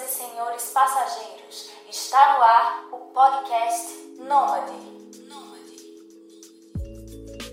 Senhoras e senhores passageiros, está no ar o podcast Nômade.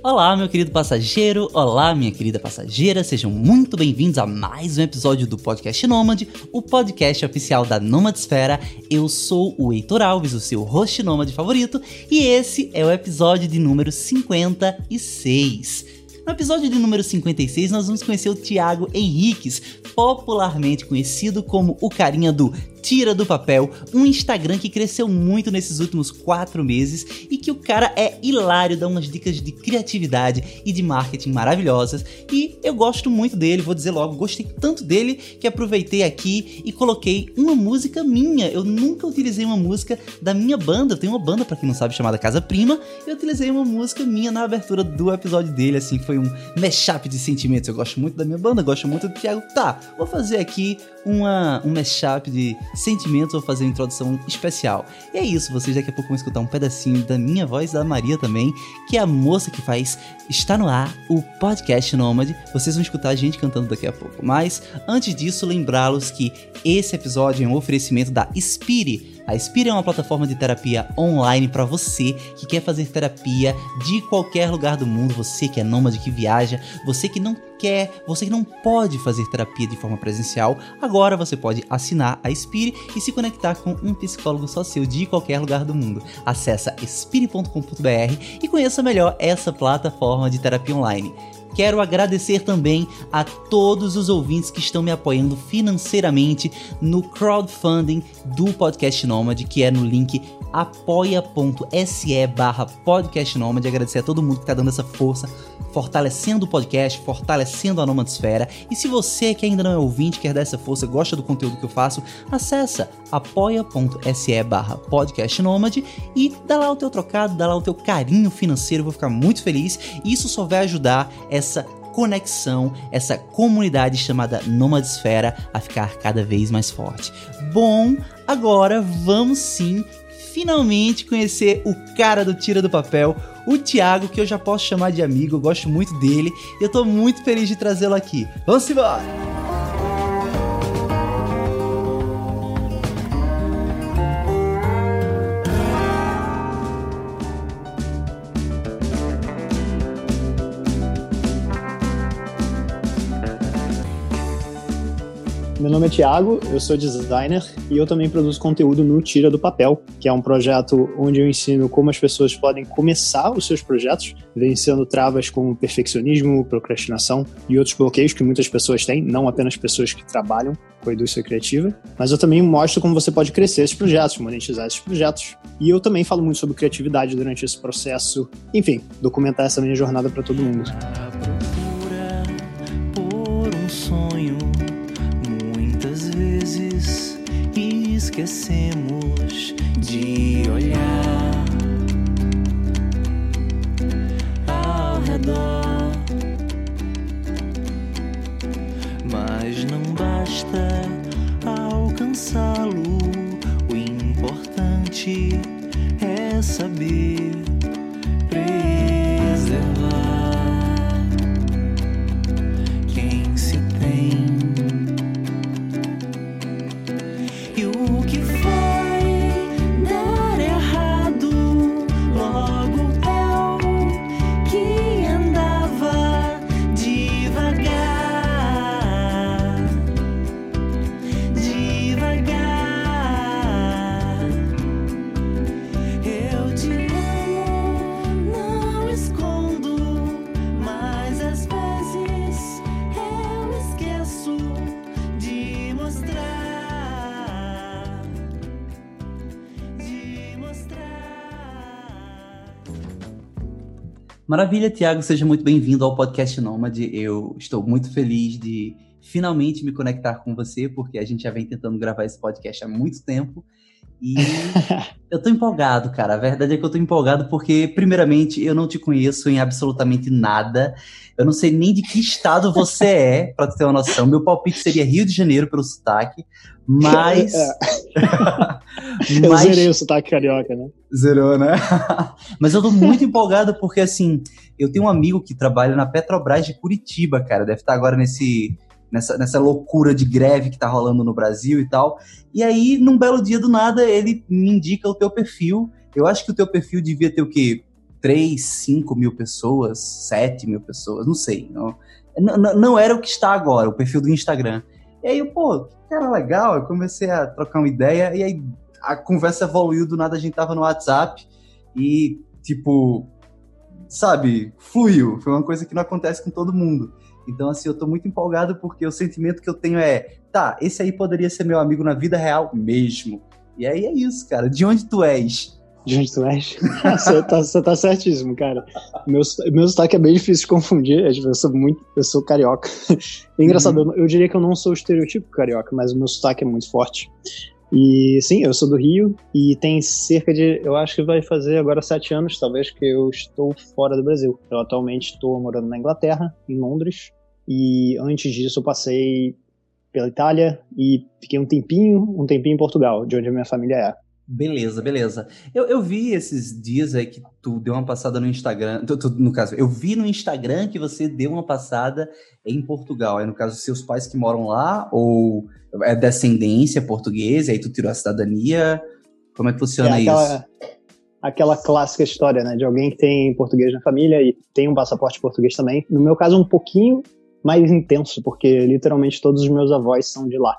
Olá, meu querido passageiro, olá, minha querida passageira, sejam muito bem-vindos a mais um episódio do Podcast Nômade, o podcast oficial da Nomadesfera. Eu sou o Heitor Alves, o seu host nômade favorito, e esse é o episódio de número 56. No episódio de número 56, nós vamos conhecer o Tiago Henriques, popularmente conhecido como o carinha do Tira do Papel, um Instagram que cresceu muito nesses últimos quatro meses e que o cara é hilário, dá umas dicas de criatividade e de marketing maravilhosas. E eu gosto muito dele, vou dizer logo, gostei tanto dele que aproveitei aqui e coloquei uma música minha. Eu nunca utilizei uma música da minha banda, eu tenho uma banda, para quem não sabe, chamada Casa Prima. Eu utilizei uma música minha na abertura do episódio dele, assim, foi um mashup de sentimentos. Eu gosto muito da minha banda, gosto muito do Thiago. Tá, vou fazer aqui uma, um mashup de sentimentos, vou fazer uma introdução especial. E é isso, vocês daqui a pouco vão escutar um pedacinho da minha voz, da Maria também, que é a moça que faz Está no ar, o podcast Nômade. Vocês vão escutar a gente cantando daqui a pouco. Mas, antes disso, lembrá-los que esse episódio é um oferecimento da Spire a Spire é uma plataforma de terapia online para você que quer fazer terapia de qualquer lugar do mundo, você que é nômade que viaja, você que não quer, você que não pode fazer terapia de forma presencial, agora você pode assinar a Spire e se conectar com um psicólogo só seu de qualquer lugar do mundo. Acesse spire.com.br e conheça melhor essa plataforma de terapia online. Quero agradecer também a todos os ouvintes que estão me apoiando financeiramente no crowdfunding do Podcast Nômade, que é no link apoia.se barra podcast Nômade. Agradecer a todo mundo que está dando essa força, fortalecendo o podcast, fortalecendo a Nomadesfera. E se você que ainda não é ouvinte, quer dar essa força, gosta do conteúdo que eu faço, acessa apoia.se barra podcast Nômade e dá lá o teu trocado, dá lá o teu carinho financeiro, eu vou ficar muito feliz. Isso só vai ajudar essa conexão, essa comunidade chamada Nomadesfera a ficar cada vez mais forte. Bom, agora vamos sim finalmente conhecer o cara do Tira do Papel, o Thiago, que eu já posso chamar de amigo, eu gosto muito dele e eu tô muito feliz de trazê-lo aqui. Vamos embora! Meu nome é Thiago, eu sou designer e eu também produzo conteúdo no Tira do Papel, que é um projeto onde eu ensino como as pessoas podem começar os seus projetos, vencendo travas como perfeccionismo, procrastinação e outros bloqueios que muitas pessoas têm, não apenas pessoas que trabalham com a indústria criativa, mas eu também mostro como você pode crescer esses projetos, monetizar esses projetos. E eu também falo muito sobre criatividade durante esse processo, enfim, documentar essa minha jornada para todo mundo. Esquecemos de olhar ao redor. Mas não basta alcançá-lo, o importante é saber Maravilha, Tiago, seja muito bem-vindo ao podcast Nômade. Eu estou muito feliz de finalmente me conectar com você, porque a gente já vem tentando gravar esse podcast há muito tempo. E eu tô empolgado, cara. A verdade é que eu tô empolgado porque, primeiramente, eu não te conheço em absolutamente nada. Eu não sei nem de que estado você é, pra ter uma noção. Meu palpite seria Rio de Janeiro pelo sotaque, mas. É. eu mas... zerei o sotaque carioca, né? Zerou, né? mas eu tô muito empolgado porque, assim, eu tenho um amigo que trabalha na Petrobras de Curitiba, cara. Deve estar agora nesse nessa, nessa loucura de greve que tá rolando no Brasil e tal. E aí, num belo dia do nada, ele me indica o teu perfil. Eu acho que o teu perfil devia ter o quê? 3, 5 mil pessoas, 7 mil pessoas, não sei. Não, não, não era o que está agora, o perfil do Instagram. E aí, pô, que cara legal, eu comecei a trocar uma ideia, e aí a conversa evoluiu, do nada a gente tava no WhatsApp, e, tipo, sabe, fluiu. Foi uma coisa que não acontece com todo mundo. Então, assim, eu tô muito empolgado porque o sentimento que eu tenho é, tá, esse aí poderia ser meu amigo na vida real mesmo. E aí é isso, cara. De onde tu és? De onde tu és? você, tá, você tá certíssimo, cara. Meu, meu sotaque é bem difícil de confundir. Eu sou muito. Eu sou carioca. É engraçado, uhum. eu, eu diria que eu não sou o estereotipo carioca, mas o meu sotaque é muito forte. E sim, eu sou do Rio e tem cerca de, eu acho que vai fazer agora sete anos, talvez, que eu estou fora do Brasil. Eu atualmente estou morando na Inglaterra, em Londres, e antes disso eu passei pela Itália e fiquei um tempinho, um tempinho em Portugal, de onde a minha família é. Beleza, beleza. Eu, eu vi esses dias aí que tu deu uma passada no Instagram. Tu, tu, no caso, eu vi no Instagram que você deu uma passada em Portugal. É no caso, seus pais que moram lá? Ou é descendência portuguesa? Aí tu tirou a cidadania? Como é que funciona é aquela, isso? Aquela clássica história, né? De alguém que tem português na família e tem um passaporte português também. No meu caso, um pouquinho mais intenso, porque literalmente todos os meus avós são de lá.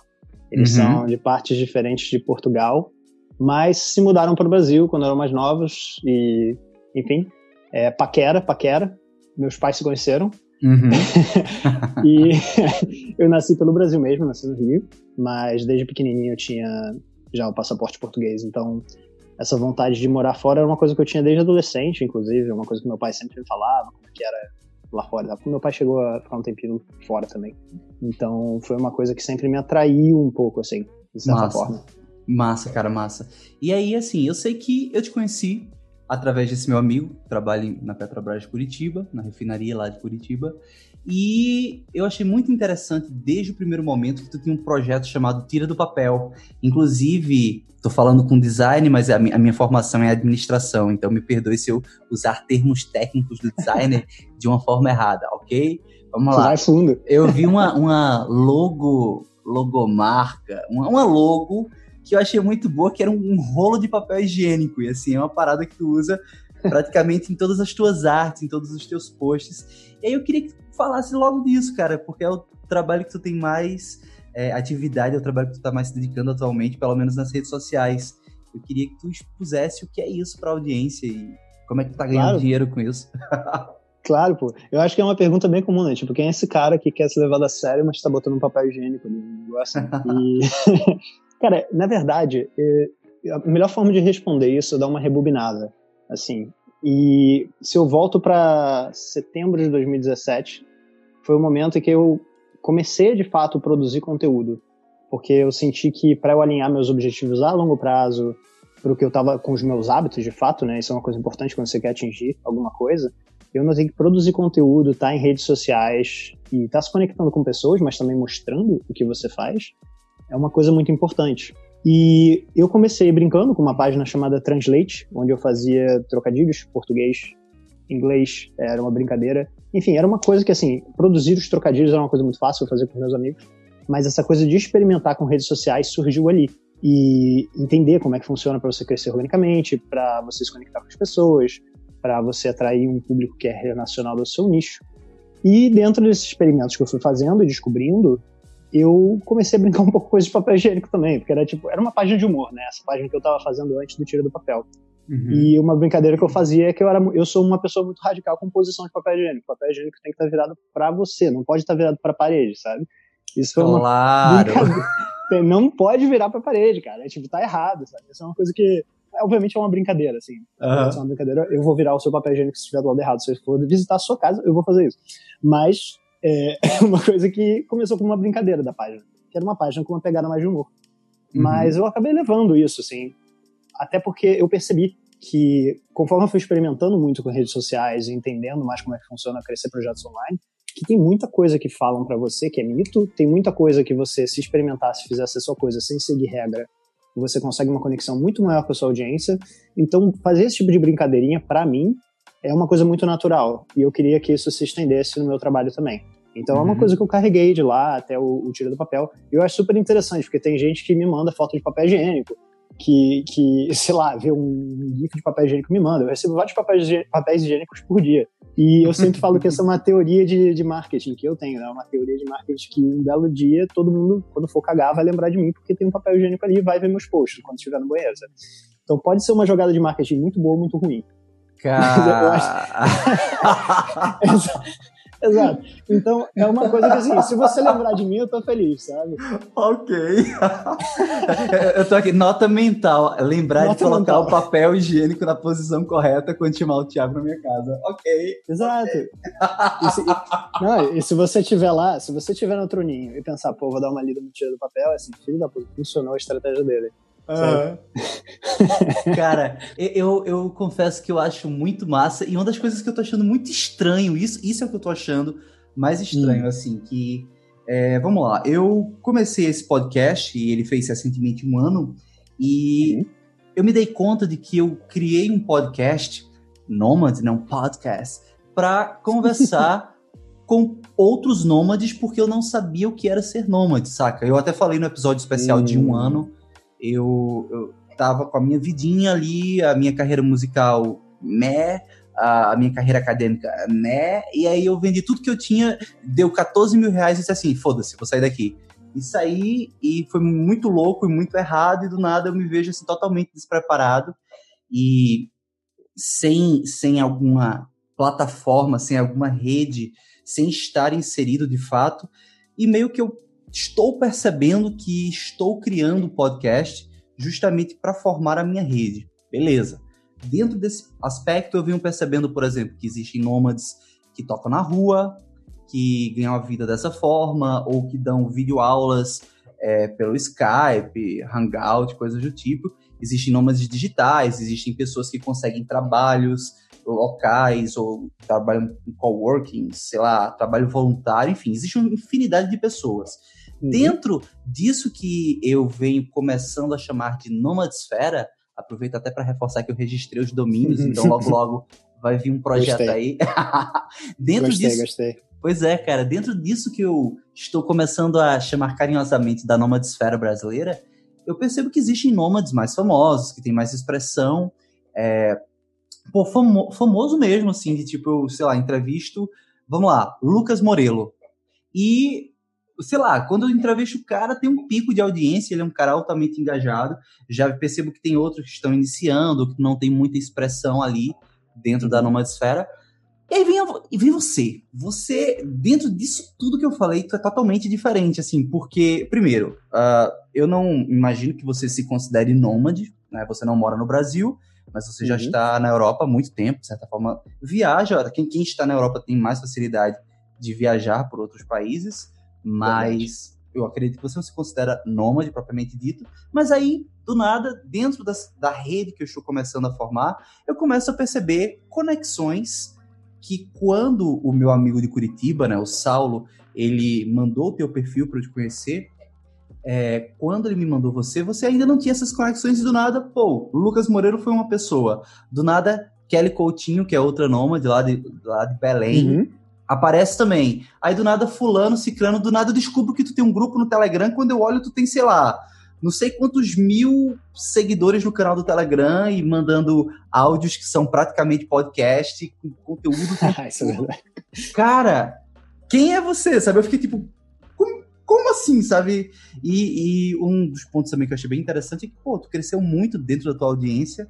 Eles uhum. são de partes diferentes de Portugal mas se mudaram para o Brasil quando eram mais novos e, enfim, é, paquera, paquera. Meus pais se conheceram. Uhum. e eu nasci pelo Brasil mesmo, nasci no Rio, mas desde pequenininho eu tinha já o passaporte português, então essa vontade de morar fora era uma coisa que eu tinha desde adolescente, inclusive, uma coisa que meu pai sempre me falava, como que era lá fora. Porque meu pai chegou a ficar um tempinho fora também. Então foi uma coisa que sempre me atraiu um pouco, assim, de certa Massa. forma. Massa, cara, massa. E aí, assim, eu sei que eu te conheci através desse meu amigo, trabalha na Petrobras de Curitiba, na refinaria lá de Curitiba. E eu achei muito interessante desde o primeiro momento que tu tinha um projeto chamado Tira do Papel. Inclusive, tô falando com design, mas a minha, a minha formação é administração, então me perdoe se eu usar termos técnicos do designer de uma forma errada, ok? Vamos lá. Vai fundo. Eu vi uma, uma logo, logomarca, uma, uma logo que eu achei muito boa, que era um, um rolo de papel higiênico. E assim, é uma parada que tu usa praticamente em todas as tuas artes, em todos os teus posts. E aí eu queria que falasse logo disso, cara, porque é o trabalho que tu tem mais é, atividade, é o trabalho que tu tá mais se dedicando atualmente, pelo menos nas redes sociais. Eu queria que tu expusesse o que é isso pra audiência e como é que tu tá ganhando claro. dinheiro com isso. Claro, pô. Eu acho que é uma pergunta bem comum, né? Tipo, quem é esse cara que quer ser levado a sério, mas tá botando um papel higiênico ali? Assim. E... Cara, na verdade, é, a melhor forma de responder isso é dar uma rebobinada, assim. E se eu volto para setembro de 2017, foi o momento em que eu comecei de fato a produzir conteúdo, porque eu senti que para eu alinhar meus objetivos a longo prazo, para que eu estava com os meus hábitos de fato, né? Isso é uma coisa importante quando você quer atingir alguma coisa. Eu notei que produzir conteúdo, estar tá em redes sociais e estar tá se conectando com pessoas, mas também mostrando o que você faz, é uma coisa muito importante. E eu comecei brincando com uma página chamada Translate, onde eu fazia trocadilhos, português, inglês, era uma brincadeira. Enfim, era uma coisa que, assim, produzir os trocadilhos era uma coisa muito fácil, fazer com meus amigos. Mas essa coisa de experimentar com redes sociais surgiu ali. E entender como é que funciona para você crescer organicamente, para você se conectar com as pessoas, para você atrair um público que é nacional do seu nicho. E dentro desses experimentos que eu fui fazendo e descobrindo, eu comecei a brincar um pouco com coisa de papel higiênico também, porque era tipo, era uma página de humor, né? Essa página que eu tava fazendo antes do Tira do Papel. Uhum. E uma brincadeira que eu fazia é que eu, era, eu sou uma pessoa muito radical com posição de papel higiênico. O papel higiênico tem que estar virado para você, não pode estar virado para a parede, sabe? Isso foi uma claro. Não pode virar para a parede, cara. É, tipo, tá errado, sabe? Isso é uma coisa que obviamente é uma brincadeira, assim. Uhum. É uma brincadeira. Eu vou virar o seu papel higiênico se estiver do lado errado. Se eu for visitar a sua casa, eu vou fazer isso. Mas é uma coisa que começou como uma brincadeira da página, que era uma página com uma pegada mais de humor. Uhum. Mas eu acabei levando isso, assim, até porque eu percebi que, conforme eu fui experimentando muito com redes sociais e entendendo mais como é que funciona crescer projetos online, que tem muita coisa que falam para você que é mito, tem muita coisa que você, se experimentar, se fizesse a sua coisa sem seguir regra, você consegue uma conexão muito maior com a sua audiência. Então, fazer esse tipo de brincadeirinha, para mim, é uma coisa muito natural. E eu queria que isso se estendesse no meu trabalho também. Então é uma Uhum. coisa que eu carreguei de lá até o, o Tira do Papel. E eu acho super interessante, porque tem gente que me manda foto de papel higiênico, que, que sei lá, vê um gif de papel higiênico me manda. Eu recebo vários papéis, papéis higiênicos por dia. E eu sempre falo que essa é uma teoria de, de marketing que eu tenho, né? Uma teoria de marketing que um belo dia todo mundo, quando for cagar, vai lembrar de mim porque tem um papel higiênico ali e vai ver meus posts quando estiver no banheiro, sabe? Então pode ser uma jogada de marketing muito boa ou muito ruim. Cara... Exa- Exato. Então, é uma coisa que assim, se você lembrar de mim, eu tô feliz, sabe? ok. eu tô aqui, nota mental. Lembrar Nota de colocar mental. o papel higiênico na posição correta quando chamar o Thiago na minha casa. Ok. Exato. E se, não, e se você tiver lá, se você tiver no troninho e pensar, pô, vou dar uma lida no tiro do papel, assim, filho da puta, funcionou a estratégia dele. Cara, eu, eu confesso que eu acho muito massa e uma das coisas que eu tô achando muito estranho, isso, isso é o que eu tô achando mais estranho, assim, que. é, vamos lá, eu comecei esse podcast e ele fez recentemente um ano e Uhum. eu me dei conta de que eu criei um podcast, Nômade, não podcast, para conversar com outros nômades porque eu não sabia o que era ser nômade, saca? Eu até falei no episódio especial de um Hum. ano, eu, eu tava com a minha vidinha ali, a minha carreira musical, né? A minha carreira acadêmica, né? E aí eu vendi tudo que eu tinha, deu 14 mil reais e disse assim, foda-se, vou sair daqui. E saí e foi muito louco e muito errado, e do nada eu me vejo assim totalmente despreparado e sem, sem alguma plataforma, sem alguma rede, sem estar inserido de fato. E meio que eu estou percebendo que estou criando podcast justamente para formar a minha rede. Beleza. Dentro desse aspecto, eu venho percebendo, por exemplo, que existem nômades que tocam na rua, que ganham a vida dessa forma, ou que dão videoaulas é, pelo Skype, Hangout, coisas do tipo. Existem nômades digitais, existem pessoas que conseguem trabalhos locais ou trabalham em coworking, sei lá, trabalho voluntário, enfim, existe uma infinidade de pessoas. Uhum. Dentro disso que eu venho começando a chamar de nomadesfera, aproveito até para reforçar que eu registrei os domínios, então logo logo vai vir um projeto Gostei. aí. Dentro gostei, disso, gostei. Pois é, cara, dentro disso que eu estou começando a chamar carinhosamente da nomadesfera brasileira, eu percebo que existem nômades mais famosos, que têm mais expressão, é, pô, famo- famoso mesmo, assim, de tipo, sei lá, entrevisto, vamos lá, Lucas Morelo. E, sei lá, quando eu entrevisto o cara, tem um pico de audiência, ele é um cara altamente engajado, já percebo que tem outros que estão iniciando, que não tem muita expressão ali dentro da nomadesfera, e aí vem, e vem você. Você, dentro disso tudo que eu falei, tu é totalmente diferente, assim, porque, primeiro, ah, eu não imagino que você se considere nômade, né? Você não mora no Brasil, mas você já Uhum. está na Europa há muito tempo, de certa forma. Viaja, quem, quem está na Europa tem mais facilidade de viajar por outros países, mas eu acredito que você não se considera nômade propriamente dito, mas aí, do nada, dentro das- da rede que eu estou começando a formar, eu começo a perceber conexões que quando o meu amigo de Curitiba, né, o Saulo, ele mandou o teu perfil para eu te conhecer, é, quando ele me mandou você, você ainda não tinha essas conexões e do nada, pô, o Lucas Moreiro foi uma pessoa. Do nada, Kelly Coutinho, que é outra nômade lá de, lá de Belém, Uhum. Aparece também. Aí do nada, fulano, ciclano, do nada eu descubro que tu tem um grupo no Telegram, quando eu olho tu tem, sei lá, não sei quantos mil seguidores no canal do Telegram e mandando áudios que são praticamente podcast, com conteúdo. Isso é verdade. Cara, quem é você? Sabe? Eu fiquei tipo, como, como assim, sabe? E, e um dos pontos também que eu achei bem interessante é que, pô, tu cresceu muito dentro da tua audiência.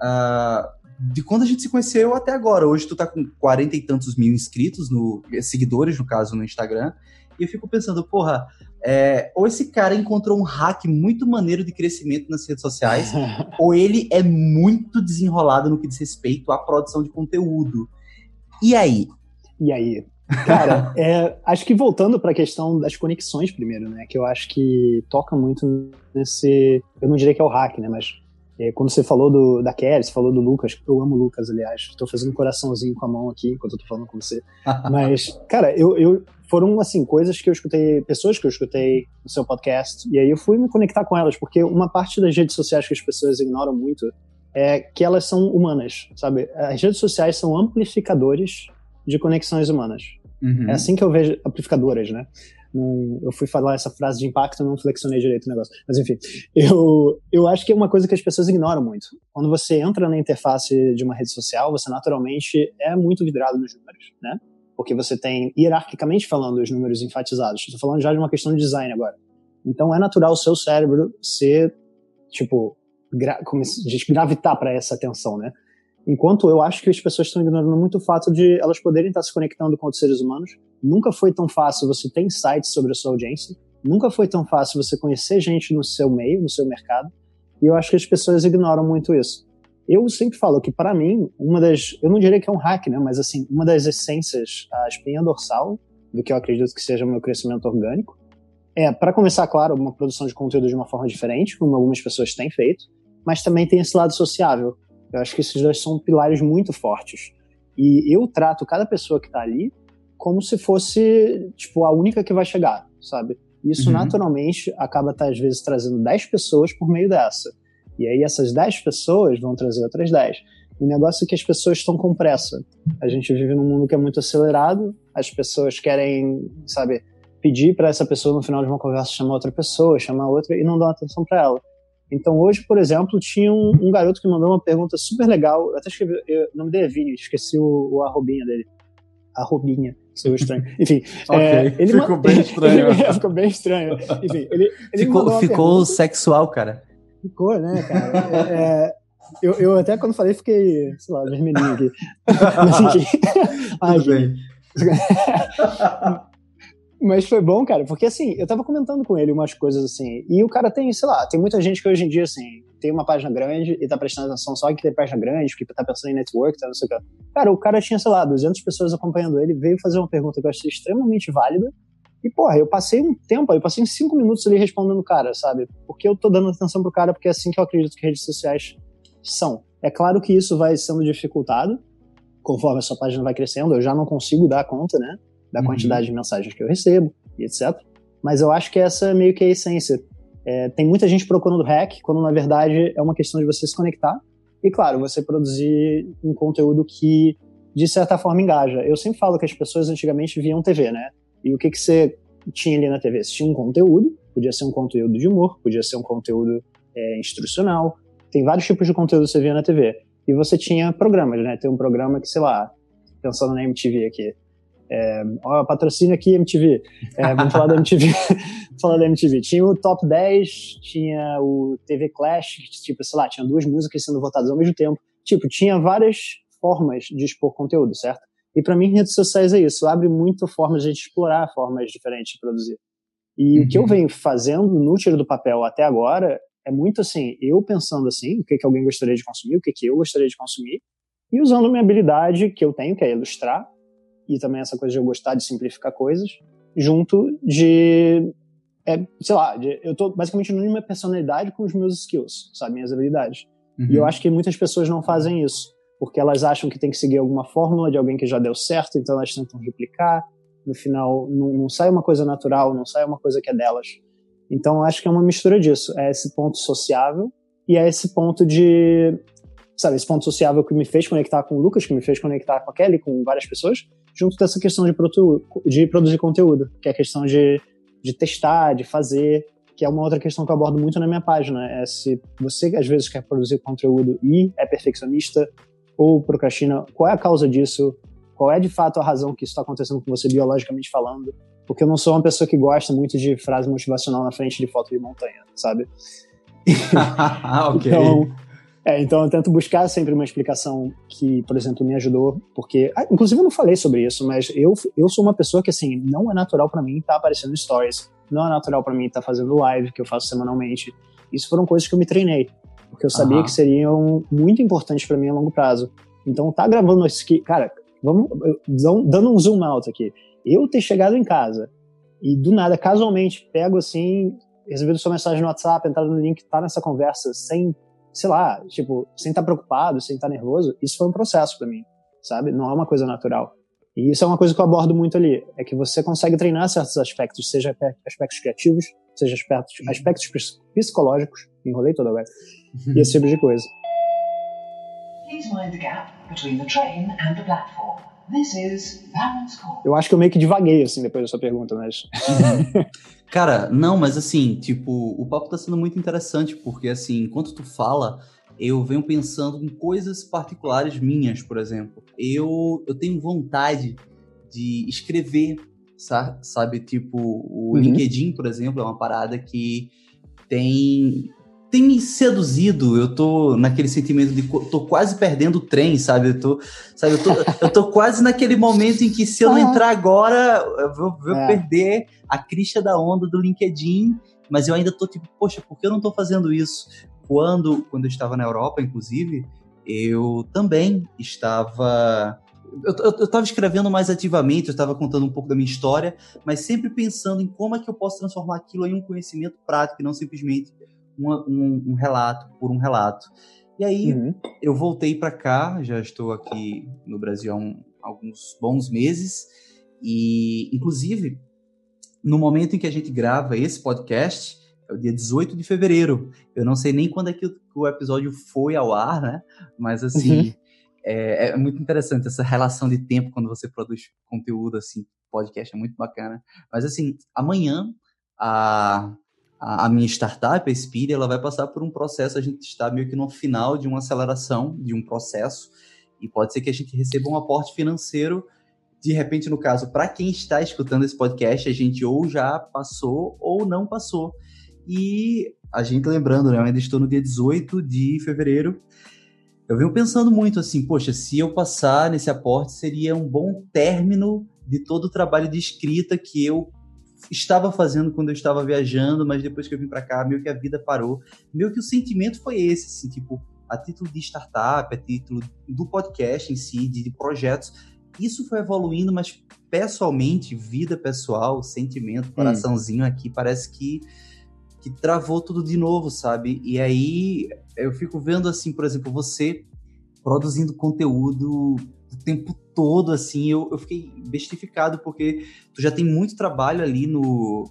ah, de quando a gente se conheceu até agora. Hoje tu tá com 40 e tantos mil inscritos, no, seguidores, no caso, no Instagram. E eu fico pensando, porra, é, ou esse cara encontrou um hack muito maneiro de crescimento nas redes sociais, ou ele é muito desenrolado no que diz respeito à produção de conteúdo. E aí? E aí? Cara, é, acho que voltando para a questão das conexões primeiro, né? Que eu acho que toca muito nesse. Eu não diria que é o hack, né? Mas quando você falou do, da Kelly, você falou do Lucas, eu amo o Lucas, aliás. Estou fazendo um coraçãozinho com a mão aqui enquanto eu tô falando com você. Mas, cara, eu, eu foram assim coisas que eu escutei, pessoas que eu escutei no seu podcast, e aí eu fui me conectar com elas, porque uma parte das redes sociais que as pessoas ignoram muito é que elas são humanas, sabe? As redes sociais são amplificadores de conexões humanas. É assim que eu vejo amplificadoras, né? Num, eu fui falar essa frase de impacto, não flexionei direito o negócio. Mas enfim, eu, eu acho que é uma coisa que as pessoas ignoram muito. Quando você entra na interface de uma rede social, você naturalmente é muito vidrado nos números, né? Porque você tem, hierarquicamente falando, os números enfatizados. Estou falando já de uma questão de design agora. Então é natural o seu cérebro ser, tipo, gra como se diz, gravitar para essa atenção, né? Enquanto eu acho que as pessoas estão ignorando muito o fato de elas poderem estar se conectando com outros seres humanos. Nunca foi tão fácil você ter insights sobre a sua audiência. Nunca foi tão fácil você conhecer gente no seu meio, no seu mercado. E eu acho que as pessoas ignoram muito isso. Eu sempre falo que, para mim, uma das. Eu não diria que é um hack, né? Mas, assim, uma das essências, a espinha dorsal do que eu acredito que seja o meu crescimento orgânico, é, para começar, claro, uma produção de conteúdo de uma forma diferente, como algumas pessoas têm feito, mas também tem esse lado sociável. Eu acho que esses dois são pilares muito fortes. E eu trato cada pessoa que está ali como se fosse, tipo, a única que vai chegar, sabe? Isso, uhum. naturalmente, acaba, tá, às vezes, trazendo 10 pessoas por meio dessa. E aí essas 10 pessoas vão trazer outras 10. O negócio é que as pessoas estão com pressa. A gente vive num mundo que é muito acelerado, as pessoas querem, sabe, pedir para essa pessoa no final de uma conversa chamar outra pessoa, chamar outra e não dão atenção para ela. Então hoje, por exemplo, tinha um, um, garoto que mandou uma pergunta super legal. Eu até escrevi, eu, o nome dele é Vini, esqueci o, o arrobinha dele. Arrobinha, seu estranho. Enfim, okay. é, ele ficou bem estranho. ele, ficou bem estranho. Enfim, ele, ele ficou, ficou sexual, cara. Ficou, né, cara? É, eu, eu até quando falei fiquei, sei lá, vermelhinho aqui. Mas enfim. Ai, bem. Mas foi bom, cara, porque assim, eu tava comentando com ele umas coisas assim, e o cara tem, sei lá, tem muita gente que hoje em dia, assim, tem uma página grande e tá prestando atenção só que tem página grande, que tá pensando em network, tá, não sei o que. Cara, o cara tinha, sei lá, 200 pessoas acompanhando ele, veio fazer uma pergunta que eu achei extremamente válida, e, porra, eu passei um tempo, eu passei 5 minutos ali respondendo o cara, sabe? Porque eu tô dando atenção pro cara, porque é assim que eu acredito que redes sociais são. É claro que isso vai sendo dificultado conforme a sua página vai crescendo, eu já não consigo dar conta, né? Da uhum. quantidade de mensagens que eu recebo e etc. Mas eu acho que essa é meio que a essência. É, tem muita gente procurando hack, quando na verdade é uma questão de você se conectar e, claro, você produzir um conteúdo que, de certa forma, engaja. Eu sempre falo que as pessoas antigamente viam TV, né? E o que, que você tinha ali na TV? Você tinha um conteúdo, podia ser um conteúdo de humor, podia ser um conteúdo é, instrucional, tem vários tipos de conteúdo que você via na TV. E você tinha programas, né? Tem um programa que, sei lá, pensando na MTV aqui, é, ó, patrocínio aqui MTV. É, vamos falar da MTV. falar da MTV. Tinha o Top 10, tinha o TV Clash, tipo, sei lá, tinha duas músicas sendo votadas ao mesmo tempo. Tipo, tinha várias formas de expor conteúdo, certo? E para mim, redes sociais é isso. Abre muito formas de explorar formas diferentes de produzir. E uhum. o que eu uhum. venho fazendo no tiro do papel até agora é muito assim, eu pensando assim, o que, que alguém gostaria de consumir, o que, que eu gostaria de consumir, e usando minha habilidade que eu tenho, que é ilustrar, e também essa coisa de eu gostar de simplificar coisas, junto de, é, sei lá, de, eu tô basicamente unindo minha personalidade com os meus skills, sabe, minhas habilidades. Uhum. E eu acho que muitas pessoas não fazem isso, porque elas acham que tem que seguir alguma fórmula de alguém que já deu certo, então elas tentam replicar, no final não, não sai uma coisa natural, não sai uma coisa que é delas. Então acho que é uma mistura disso, é esse ponto sociável e é esse ponto de sabe, esse ponto sociável que me fez conectar com o Lucas, que me fez conectar com a Kelly, com várias pessoas, junto dessa questão de, de produzir conteúdo, que é a questão de, de testar, de fazer, que é uma outra questão que eu abordo muito na minha página. É se você, às vezes, quer produzir conteúdo e é perfeccionista ou procrastina, qual é a causa disso? Qual é, de fato, a razão que isso está acontecendo com você biologicamente falando? Porque eu não sou uma pessoa que gosta muito de frase motivacional na frente de foto de montanha, sabe? ok. Então, é, então eu tento buscar sempre uma explicação que, por exemplo, me ajudou, porque, ah, inclusive eu não falei sobre isso, mas eu, eu sou uma pessoa que, assim, não é natural para mim estar tá aparecendo stories, não é natural para mim estar tá fazendo live, que eu faço semanalmente. Isso foram coisas que eu me treinei, porque eu sabia uhum. que seriam muito importantes para mim a longo prazo. Então, tá gravando isso aqui, cara, vamos, dando um zoom out aqui. Eu ter chegado em casa e do nada, casualmente, pego assim, recebido sua mensagem no WhatsApp, entrado no link, tá nessa conversa sem sei lá, tipo, sem estar tá preocupado, sem estar tá nervoso, isso foi um processo para mim, sabe? Não é uma coisa natural. E isso é uma coisa que eu abordo muito ali, é que você consegue treinar certos aspectos, seja aspectos criativos, seja aspectos, uhum. aspectos psicológicos, enrolei todo agora, e esse tipo de coisa. Please mind the gap between the train and the platform. This is. Eu acho que eu meio que divaguei, assim, depois da sua pergunta, mas... Cara, não, mas assim, tipo, o papo tá sendo muito interessante, porque assim, enquanto tu fala, eu venho pensando em coisas particulares minhas, por exemplo. Eu, eu tenho vontade de escrever, sa- sabe? Tipo, o Uhum. LinkedIn, por exemplo, é uma parada que tem tem me seduzido. Eu tô naquele sentimento de tô quase perdendo o trem, sabe? Eu tô, sabe, eu tô, eu tô quase naquele momento em que se eu não entrar agora, eu vou, vou É. perder a crista da onda do LinkedIn, mas eu ainda tô tipo, poxa, por que eu não tô fazendo isso? Quando quando eu estava na Europa, inclusive, eu também estava eu, eu, eu tava escrevendo mais ativamente, eu estava contando um pouco da minha história, mas sempre pensando em como é que eu posso transformar aquilo em um conhecimento prático e não simplesmente uma- um, um relato por um relato. E aí Uhum. eu voltei para cá, já estou aqui no Brasil há um- alguns bons meses e, inclusive, no momento em que a gente grava esse podcast, é o dia 18 de fevereiro. Eu não sei nem quando é que o, que o episódio foi ao ar, né? Mas assim, é, é muito interessante essa relação de tempo quando você produz conteúdo assim, podcast é muito bacana. Mas assim, amanhã a a, a minha startup, a Speed, ela vai passar por um processo, a gente está meio que no final de uma aceleração de um processo, e pode ser que a gente receba um aporte financeiro, de repente, no caso, para quem está escutando esse podcast, a gente ou já passou ou não passou. E a gente lembrando, né, eu ainda estou no dia 18 de fevereiro, eu venho pensando muito assim, poxa, se eu passar nesse aporte, seria um bom término de todo o trabalho de escrita que eu estava fazendo quando eu estava viajando, mas depois que eu vim para cá, meio que a vida parou. Meio que o sentimento foi esse, assim, tipo, a título de startup, a título do podcast em si, de, de projetos, isso foi evoluindo, mas pessoalmente, vida pessoal, sentimento, coraçãozinho aqui, parece que que travou tudo de novo, sabe? E aí eu fico vendo assim, por exemplo, você produzindo conteúdo o tempo todo, assim, eu, eu fiquei bestificado, porque tu já tem muito trabalho ali no,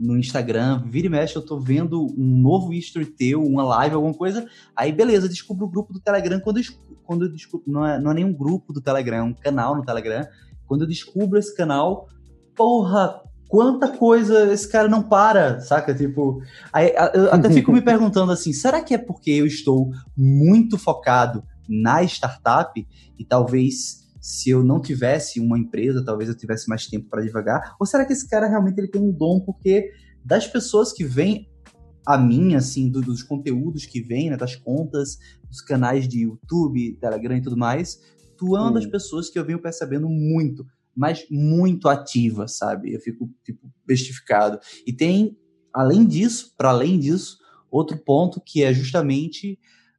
no Instagram, vira e mexe, eu tô vendo um novo history teu, uma live, alguma coisa, aí beleza, descubro o grupo do Telegram, quando eu, quando eu descubro, não é, não é nenhum grupo do Telegram, é um canal no Telegram, quando eu descubro esse canal, porra, quanta coisa esse cara não para, saca? Tipo, aí, eu até fico me perguntando assim, será que é porque eu estou muito focado na startup? E talvez se eu não tivesse uma empresa, talvez eu tivesse mais tempo para devagar? Ou será que esse cara realmente ele tem um dom porque das pessoas que vêm a mim, assim, do, dos conteúdos que vêm, né, das contas, dos canais de YouTube, Telegram e tudo mais, tu é uma Hum. das pessoas que eu venho percebendo muito, mas muito ativa, sabe? Eu fico, tipo, bestificado. E tem, além disso, para além disso, outro ponto que é justamente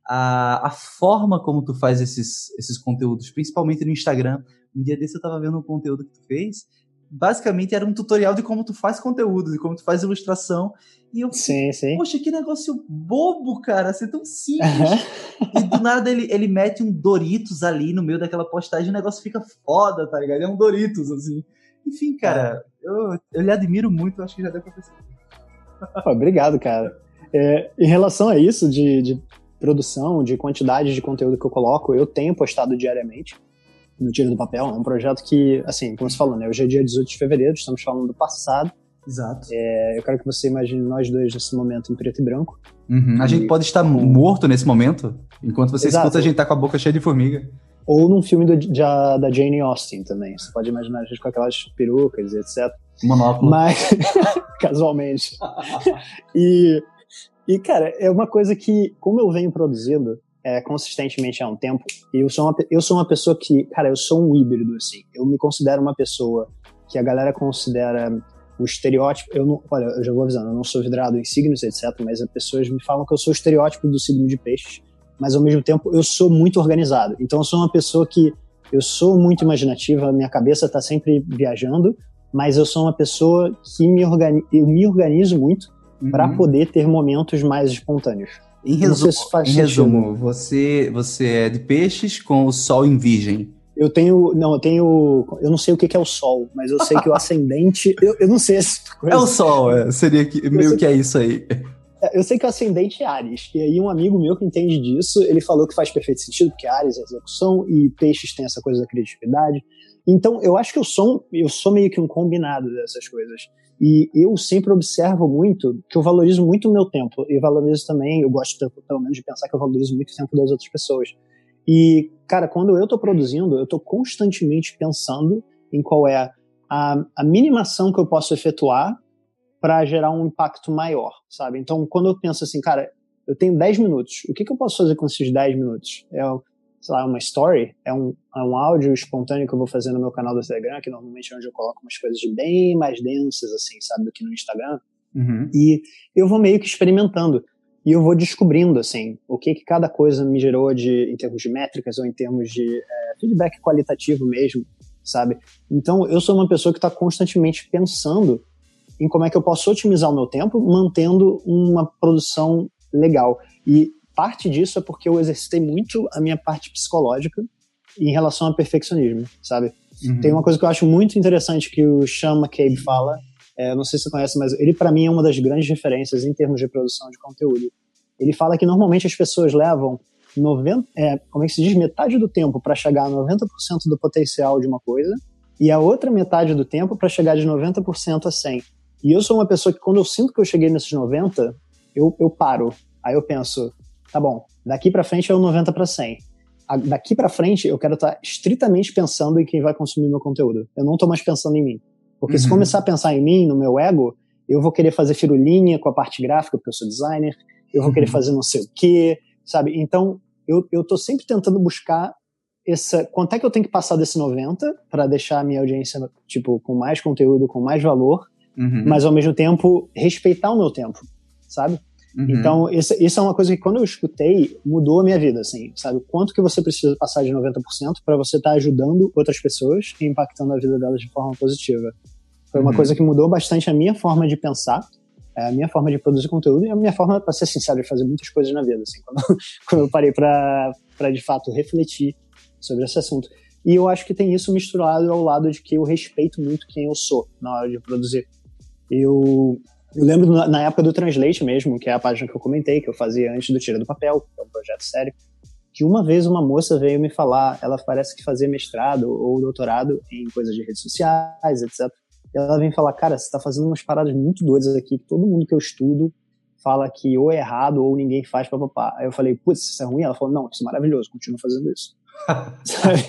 a, a forma como tu faz esses, esses conteúdos, principalmente no Instagram. Um dia desse eu tava vendo um conteúdo que tu fez, basicamente era um tutorial de como tu faz conteúdo, de como tu faz ilustração. E eu, Sim, sim. poxa, que negócio bobo, cara, assim, tão simples. E do nada ele, ele mete um Doritos ali no meio daquela postagem e o negócio fica foda, tá ligado? É um Doritos, assim. Enfim, cara, eu, eu lhe admiro muito, acho que já deu pra perceber. Obrigado, cara. É, em relação a isso de, de produção, de quantidade de conteúdo que eu coloco, eu tenho postado diariamente no Tiro do Papel. É um projeto que, assim, como você falou, né? Hoje é dia 18 de fevereiro, estamos falando do passado. Exato. É, eu quero que você imagine nós dois nesse momento em preto e branco. Uhum. A gente pode estar morto nesse momento, enquanto você Exato. escuta a gente tá com a boca cheia de formiga. Ou num filme do- da, da Jane Austen também. Você pode imaginar a gente com aquelas perucas e etc. Monóculo. Mas, casualmente. E, e, cara, é uma coisa que, como eu venho produzindo é, consistentemente há um tempo, eu sou, uma, eu sou uma pessoa que, cara, eu sou um híbrido, assim. Eu me considero uma pessoa que a galera considera o estereótipo. Eu não, olha, eu já vou avisando, eu não sou vidrado em signos, etc., mas as pessoas me falam que eu sou o estereótipo do signo de peixes, mas ao mesmo tempo eu sou muito organizado. Então eu sou uma pessoa que eu sou muito imaginativa, minha cabeça está sempre viajando, mas eu sou uma pessoa que me organizo, eu me organizo muito para Uhum. poder ter momentos mais espontâneos. Em resumo, se em resumo você, você é de peixes com o sol em virgem. Eu tenho, não, eu tenho, eu não sei o que que é o sol, mas eu sei que o ascendente, eu, eu não sei essa coisa. É o sol, é, seria que, meio que é isso aí. Eu sei que o ascendente é Ares. E aí um amigo meu que entende disso, ele falou que faz perfeito sentido, porque Ares é execução e peixes tem essa coisa da criatividade. Então, eu acho que eu sou, eu sou meio que um combinado dessas coisas. E eu sempre observo muito que eu valorizo muito o meu tempo. E valorizo também, eu gosto pelo menos de pensar que eu valorizo muito o tempo das outras pessoas. E, cara, quando eu estou produzindo, eu estou constantemente pensando em qual é a, a minimação que eu posso efetuar para gerar um impacto maior, sabe? Então, quando eu penso assim, cara, eu tenho 10 minutos, o que, que eu posso fazer com esses 10 minutos? É, sei lá, uma story, é um, é um áudio espontâneo que eu vou fazer no meu canal do Telegram, que normalmente é onde eu coloco umas coisas bem mais densas, assim, sabe, do que no Instagram. Uhum. E eu vou meio que experimentando. E eu vou descobrindo, assim, o que, que cada coisa me gerou de, em termos de métricas ou em termos de é, feedback qualitativo mesmo, sabe? Então, eu sou uma pessoa que está constantemente pensando em como é que eu posso otimizar o meu tempo, mantendo uma produção legal. E parte disso é porque eu exercitei muito a minha parte psicológica em relação ao perfeccionismo, sabe? Uhum. Tem uma coisa que eu acho muito interessante que o Sean McCabe fala, é, não sei se você conhece, mas ele para mim é uma das grandes referências em termos de produção de conteúdo. Ele fala que normalmente as pessoas levam 90, é, como é que se diz, metade do tempo para chegar a 90% do potencial de uma coisa e a outra metade do tempo para chegar de 90% a 100. E eu sou uma pessoa que quando eu sinto que eu cheguei nesses 90, eu, eu paro. Aí eu penso, tá bom, daqui para frente é o 90 para 100. A, daqui para frente eu quero estar tá estritamente pensando em quem vai consumir meu conteúdo. Eu não tô mais pensando em mim. Porque Uhum. se começar a pensar em mim, no meu ego, eu vou querer fazer firulinha com a parte gráfica, porque eu sou designer, eu vou querer Uhum. fazer não sei o quê, sabe? Então, eu, eu tô sempre tentando buscar essa, quanto é que eu tenho que passar desse 90 para deixar a minha audiência, tipo, com mais conteúdo, com mais valor, Uhum. mas ao mesmo tempo respeitar o meu tempo, sabe? Uhum. Então, isso, isso é uma coisa que quando eu escutei, mudou a minha vida, assim, sabe? Quanto que você precisa passar de 90% para você estar ajudando outras pessoas e impactando a vida delas de forma positiva. Foi uma Uhum. coisa que mudou bastante a minha forma de pensar, é, a minha forma de produzir conteúdo e a minha forma, para ser sincero, de fazer muitas coisas na vida, assim, quando, quando eu parei para de fato refletir sobre esse assunto. E eu acho que tem isso misturado ao lado de que eu respeito muito quem eu sou na hora de produzir. Eu, eu lembro na, época do Translate mesmo, que é a página que eu comentei, que eu fazia antes do Tira do Papel, que é um projeto sério, que uma vez uma moça veio me falar, ela parece que fazia mestrado ou doutorado em coisas de redes sociais, etc. E ela vem falar, cara, você tá fazendo umas paradas muito doidas aqui, que todo mundo que eu estudo fala que ou é errado ou ninguém faz, papapá. Aí eu falei, putz, isso é ruim? Ela falou, não, isso é maravilhoso, continua fazendo isso. Sabe?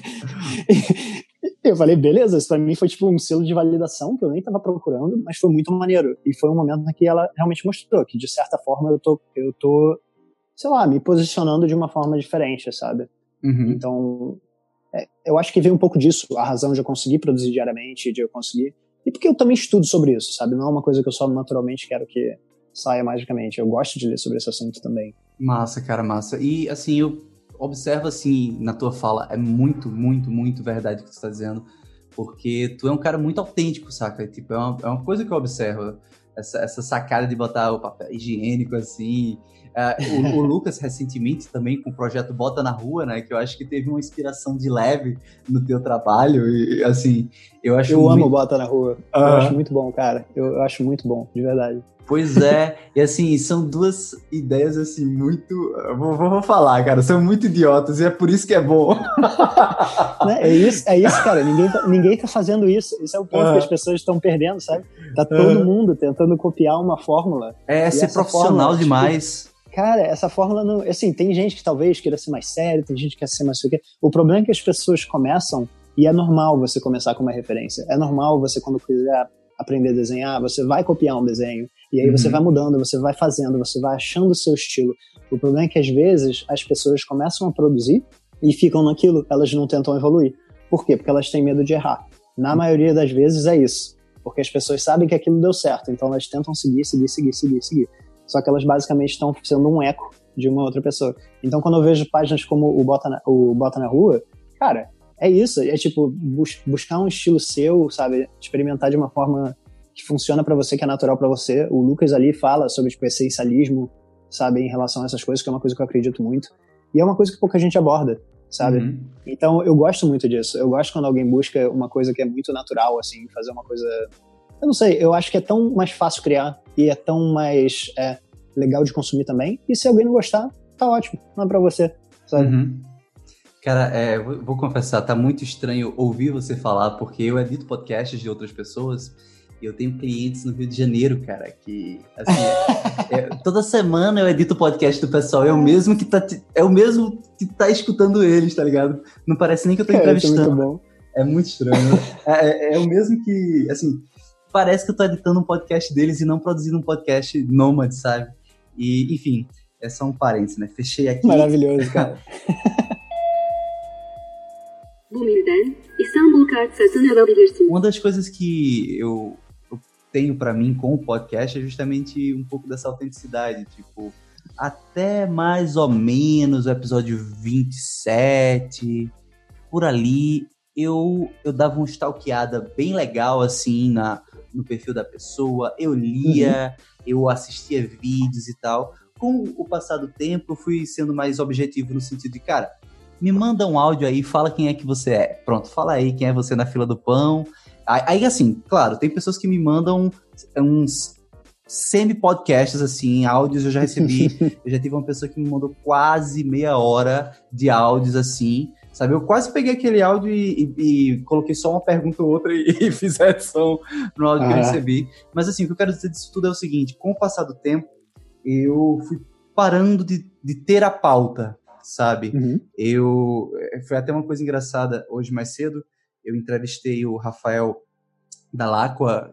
Eu falei, beleza, isso pra mim foi tipo um selo de validação que eu nem tava procurando, mas foi muito maneiro. E foi um momento que ela realmente mostrou que, de certa forma, eu tô, eu tô, sei lá, me posicionando de uma forma diferente, sabe? Uhum. Então, é, eu acho que veio um pouco disso, a razão de eu conseguir produzir diariamente, de eu conseguir. E porque eu também estudo sobre isso, sabe? Não é uma coisa que eu só naturalmente quero que saia magicamente. Eu gosto de ler sobre esse assunto também. Massa, cara, massa. E assim, eu observo assim na tua fala, é muito, muito, muito verdade o que tu tá dizendo. Porque tu é um cara muito autêntico, saca? Tipo, é uma, é uma coisa que eu observo. Essa, essa sacada de botar o papel higiênico assim. Ah, o, o Lucas, recentemente, também com o projeto Bota na Rua, né? Que eu acho que teve uma inspiração de leve no teu trabalho. E, assim, eu acho Eu muito... amo Bota na Rua. Eu acho muito bom, cara. Eu, eu acho muito bom, de verdade. Pois é, e assim, são duas ideias assim, muito. Vou, vou falar, cara, são muito idiotas e é por isso que é bom. Né? É isso, é isso, cara. Ninguém tá, ninguém tá fazendo isso. Isso é o ponto que as pessoas estão perdendo, sabe? Tá todo mundo tentando copiar uma fórmula. É ser profissional forma, tipo, demais. Cara, essa fórmula não. Assim, tem gente que talvez queira ser mais sério, tem gente que quer ser mais. o problema é que as pessoas começam, e é normal você começar com uma referência. É normal você, quando quiser aprender a desenhar, você vai copiar um desenho. E aí você Uhum. vai mudando, você vai fazendo, você vai achando o seu estilo. O problema é que às vezes as pessoas começam a produzir e ficam naquilo, elas não tentam evoluir. Por quê? Porque elas têm medo de errar. Na maioria das vezes é isso. Porque as pessoas sabem que aquilo deu certo, então elas tentam seguir, seguir, seguir, seguir, seguir. Só que elas basicamente estão sendo um eco de uma outra pessoa. Então quando eu vejo páginas como o Bota na, o Bota na Rua, cara, é isso. É tipo bus- buscar um estilo seu, sabe? Experimentar de uma forma que funciona pra você, que é natural pra você. O Lucas ali fala sobre tipo, essencialismo, sabe? Em relação a essas coisas, que é uma coisa que eu acredito muito. E é uma coisa que pouca gente aborda, sabe? Uhum. Então eu gosto muito disso. Eu gosto quando alguém busca uma coisa que é muito natural, assim, fazer uma coisa. Eu não sei, eu acho que é tão mais fácil criar e é tão mais é, legal de consumir também. E se alguém não gostar, tá ótimo, não é pra você, sabe? Uhum. Cara, é, vou, vou confessar, tá muito estranho ouvir você falar, porque eu edito podcasts de outras pessoas e eu tenho clientes no Rio de Janeiro, cara, que assim, é, toda semana eu edito podcast do pessoal, é o mesmo que tá, é o mesmo que tá escutando eles, tá ligado? Não parece nem que eu tô entrevistando. É, muito bom. É muito estranho. é, é, é o mesmo que, assim, parece que eu tô editando um podcast deles e não produzindo um podcast nômade, sabe? E, enfim, é só um parênteses, né? Fechei aqui. Maravilhoso, cara. Uma das coisas que eu, eu tenho para mim com o podcast é justamente um pouco dessa autenticidade, tipo, até mais ou menos o episódio 27, por ali, eu, eu dava uma stalkeada bem legal, assim, na, no perfil da pessoa, eu lia, uhum. eu assistia vídeos e tal. Com o passar do tempo, eu fui sendo mais objetivo no sentido de, cara, me manda um áudio aí, fala quem é que você é. Pronto, fala aí quem é você na fila do pão. Aí, assim, claro, tem pessoas que me mandam uns semi-podcasts, assim, áudios eu já recebi. eu já tive uma pessoa que me mandou quase meia hora de áudios, assim, sabe? Eu quase peguei aquele áudio e, e, e coloquei só uma pergunta ou outra e, e fiz a edição no áudio ah. que eu recebi. Mas, assim, o que eu quero dizer disso tudo é o seguinte: com o passar do tempo, eu fui parando de, de ter a pauta, sabe? Uhum. Eu eh, foi até uma coisa engraçada hoje mais cedo. Eu entrevistei o Rafael da Lacua,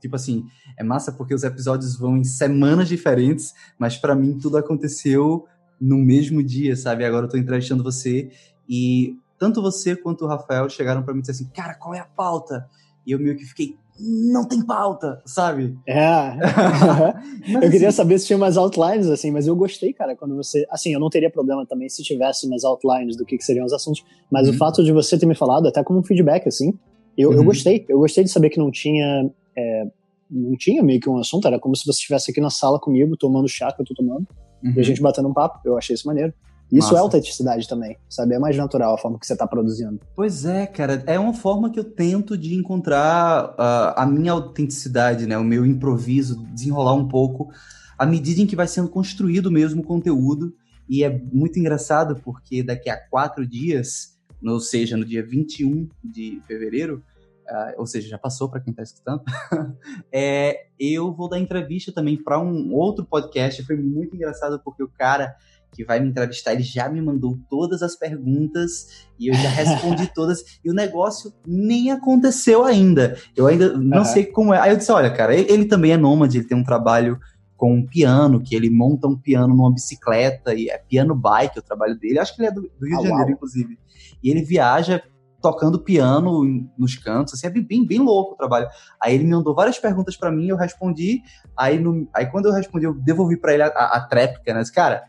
tipo assim, é massa porque os episódios vão em semanas diferentes, mas para mim tudo aconteceu no mesmo dia, sabe? Agora eu tô entrevistando você e tanto você quanto o Rafael chegaram para mim e disseram assim: "Cara, qual é a pauta?" E eu meio que fiquei não tem pauta, sabe? É. eu assim, queria saber se tinha umas outlines, assim, mas eu gostei, cara, quando você. Assim, eu não teria problema também se tivesse umas outlines do que, que seriam os assuntos, mas uhum. o fato de você ter me falado, até como um feedback, assim, eu, uhum. eu gostei. Eu gostei de saber que não tinha. É, não tinha meio que um assunto, era como se você estivesse aqui na sala comigo, tomando chá que eu tô tomando, uhum. e a gente batendo um papo. Eu achei isso maneiro. Isso é Massa. é autenticidade também, sabe? É mais natural a forma que você está produzindo. Pois é, cara. É uma forma que eu tento de encontrar uh, a minha autenticidade, né? O meu improviso, desenrolar um pouco à medida em que vai sendo construído mesmo o conteúdo. E é muito engraçado porque daqui a quatro dias, ou seja, no dia 21 de fevereiro, uh, ou seja, já passou para quem está escutando, é, eu vou dar entrevista também para um outro podcast. Foi muito engraçado porque o cara que vai me entrevistar, ele já me mandou todas as perguntas e eu já respondi todas. E o negócio nem aconteceu ainda. Eu ainda não uhum. sei como é. Aí eu disse: olha, cara, ele, ele, também é nômade, ele tem um trabalho com um piano, que ele monta um piano numa bicicleta, e é piano bike o trabalho dele. Acho que ele é do, do Rio ah, de Janeiro, uau. inclusive. E ele viaja tocando piano nos cantos, assim, é bem, bem louco o trabalho. Aí ele me mandou várias perguntas para mim, eu respondi, aí, no, aí quando eu respondi, eu devolvi para ele a, a, a tréplica, né? Cara,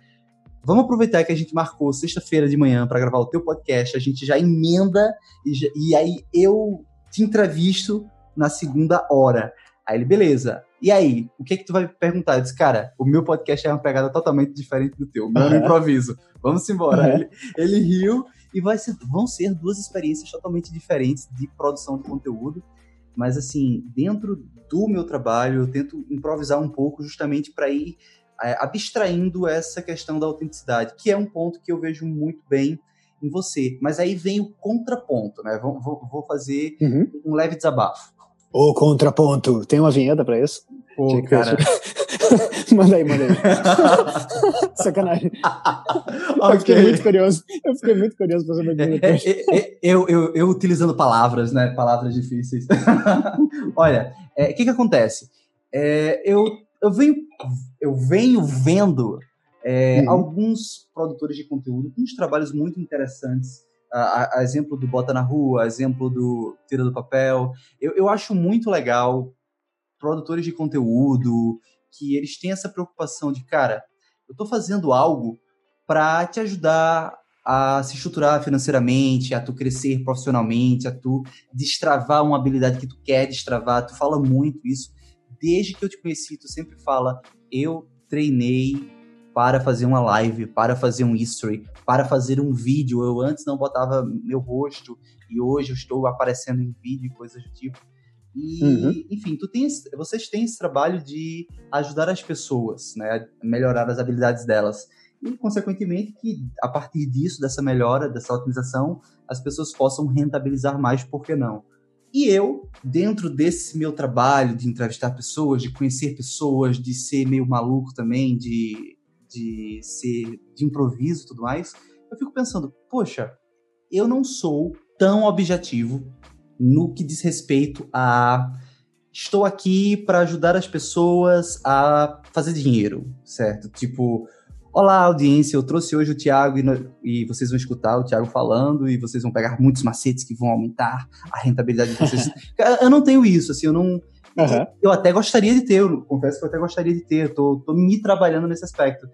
Vamos aproveitar que a gente marcou sexta-feira de manhã para gravar o teu podcast, a gente já emenda e, já, e aí eu te entrevisto na segunda hora. Aí ele, beleza. E aí, o que é que tu vai perguntar? Eu disse, cara, o meu podcast é uma pegada totalmente diferente do teu. Meu uhum. improviso. Vamos embora. Uhum. Ele, ele riu e vai ser, vão ser duas experiências totalmente diferentes de produção de conteúdo. Mas assim, dentro do meu trabalho, eu tento improvisar um pouco justamente para ir é, abstraindo essa questão da autenticidade, que é um ponto que eu vejo muito bem em você. Mas aí vem o contraponto, né? Vou, vou, fazer uhum. um leve desabafo. O contraponto. Tem uma vinheta para isso? Pô, cara. manda aí, manda aí. Sacanagem. okay. Eu fiquei muito curioso. Eu fiquei muito curioso pra saber depois. É, é, eu, eu, eu, utilizando palavras, né? Palavras difíceis. Olha, o é, que que acontece? É, eu eu venho, eu venho vendo é, uhum. alguns produtores de conteúdo com uns trabalhos muito interessantes. A, a, a, exemplo do Bota na Rua, a exemplo do Tira do Papel. Eu, eu acho muito legal produtores de conteúdo que eles têm essa preocupação de, cara, eu estou fazendo algo para te ajudar a se estruturar financeiramente, a tu crescer profissionalmente, a tu destravar uma habilidade que tu quer destravar. Tu fala muito isso desde que eu te conheci, tu sempre fala, eu treinei para fazer uma live, para fazer um history, para fazer um vídeo. Eu antes não botava meu rosto e hoje eu estou aparecendo em vídeo e coisas do tipo. E, uhum. enfim, tu tens, vocês têm esse trabalho de ajudar as pessoas, né, a melhorar as habilidades delas. e, consequentemente, que a partir disso, dessa melhora, dessa otimização, as pessoas possam rentabilizar mais, por que não? E eu, dentro desse meu trabalho de entrevistar pessoas, de conhecer pessoas, de ser meio maluco também, de, de ser de improviso e tudo mais, eu fico pensando, poxa, eu não sou tão objetivo no que diz respeito a estou aqui para ajudar as pessoas a fazer dinheiro, certo? Tipo, olá audiência, eu trouxe hoje o Thiago e, e, vocês vão escutar o Thiago falando e vocês vão pegar muitos macetes que vão aumentar a rentabilidade de vocês. eu não tenho isso, assim, eu não... Uhum. Eu até gostaria de ter, eu confesso que eu até gostaria de ter, eu tô, tô me trabalhando nesse aspecto.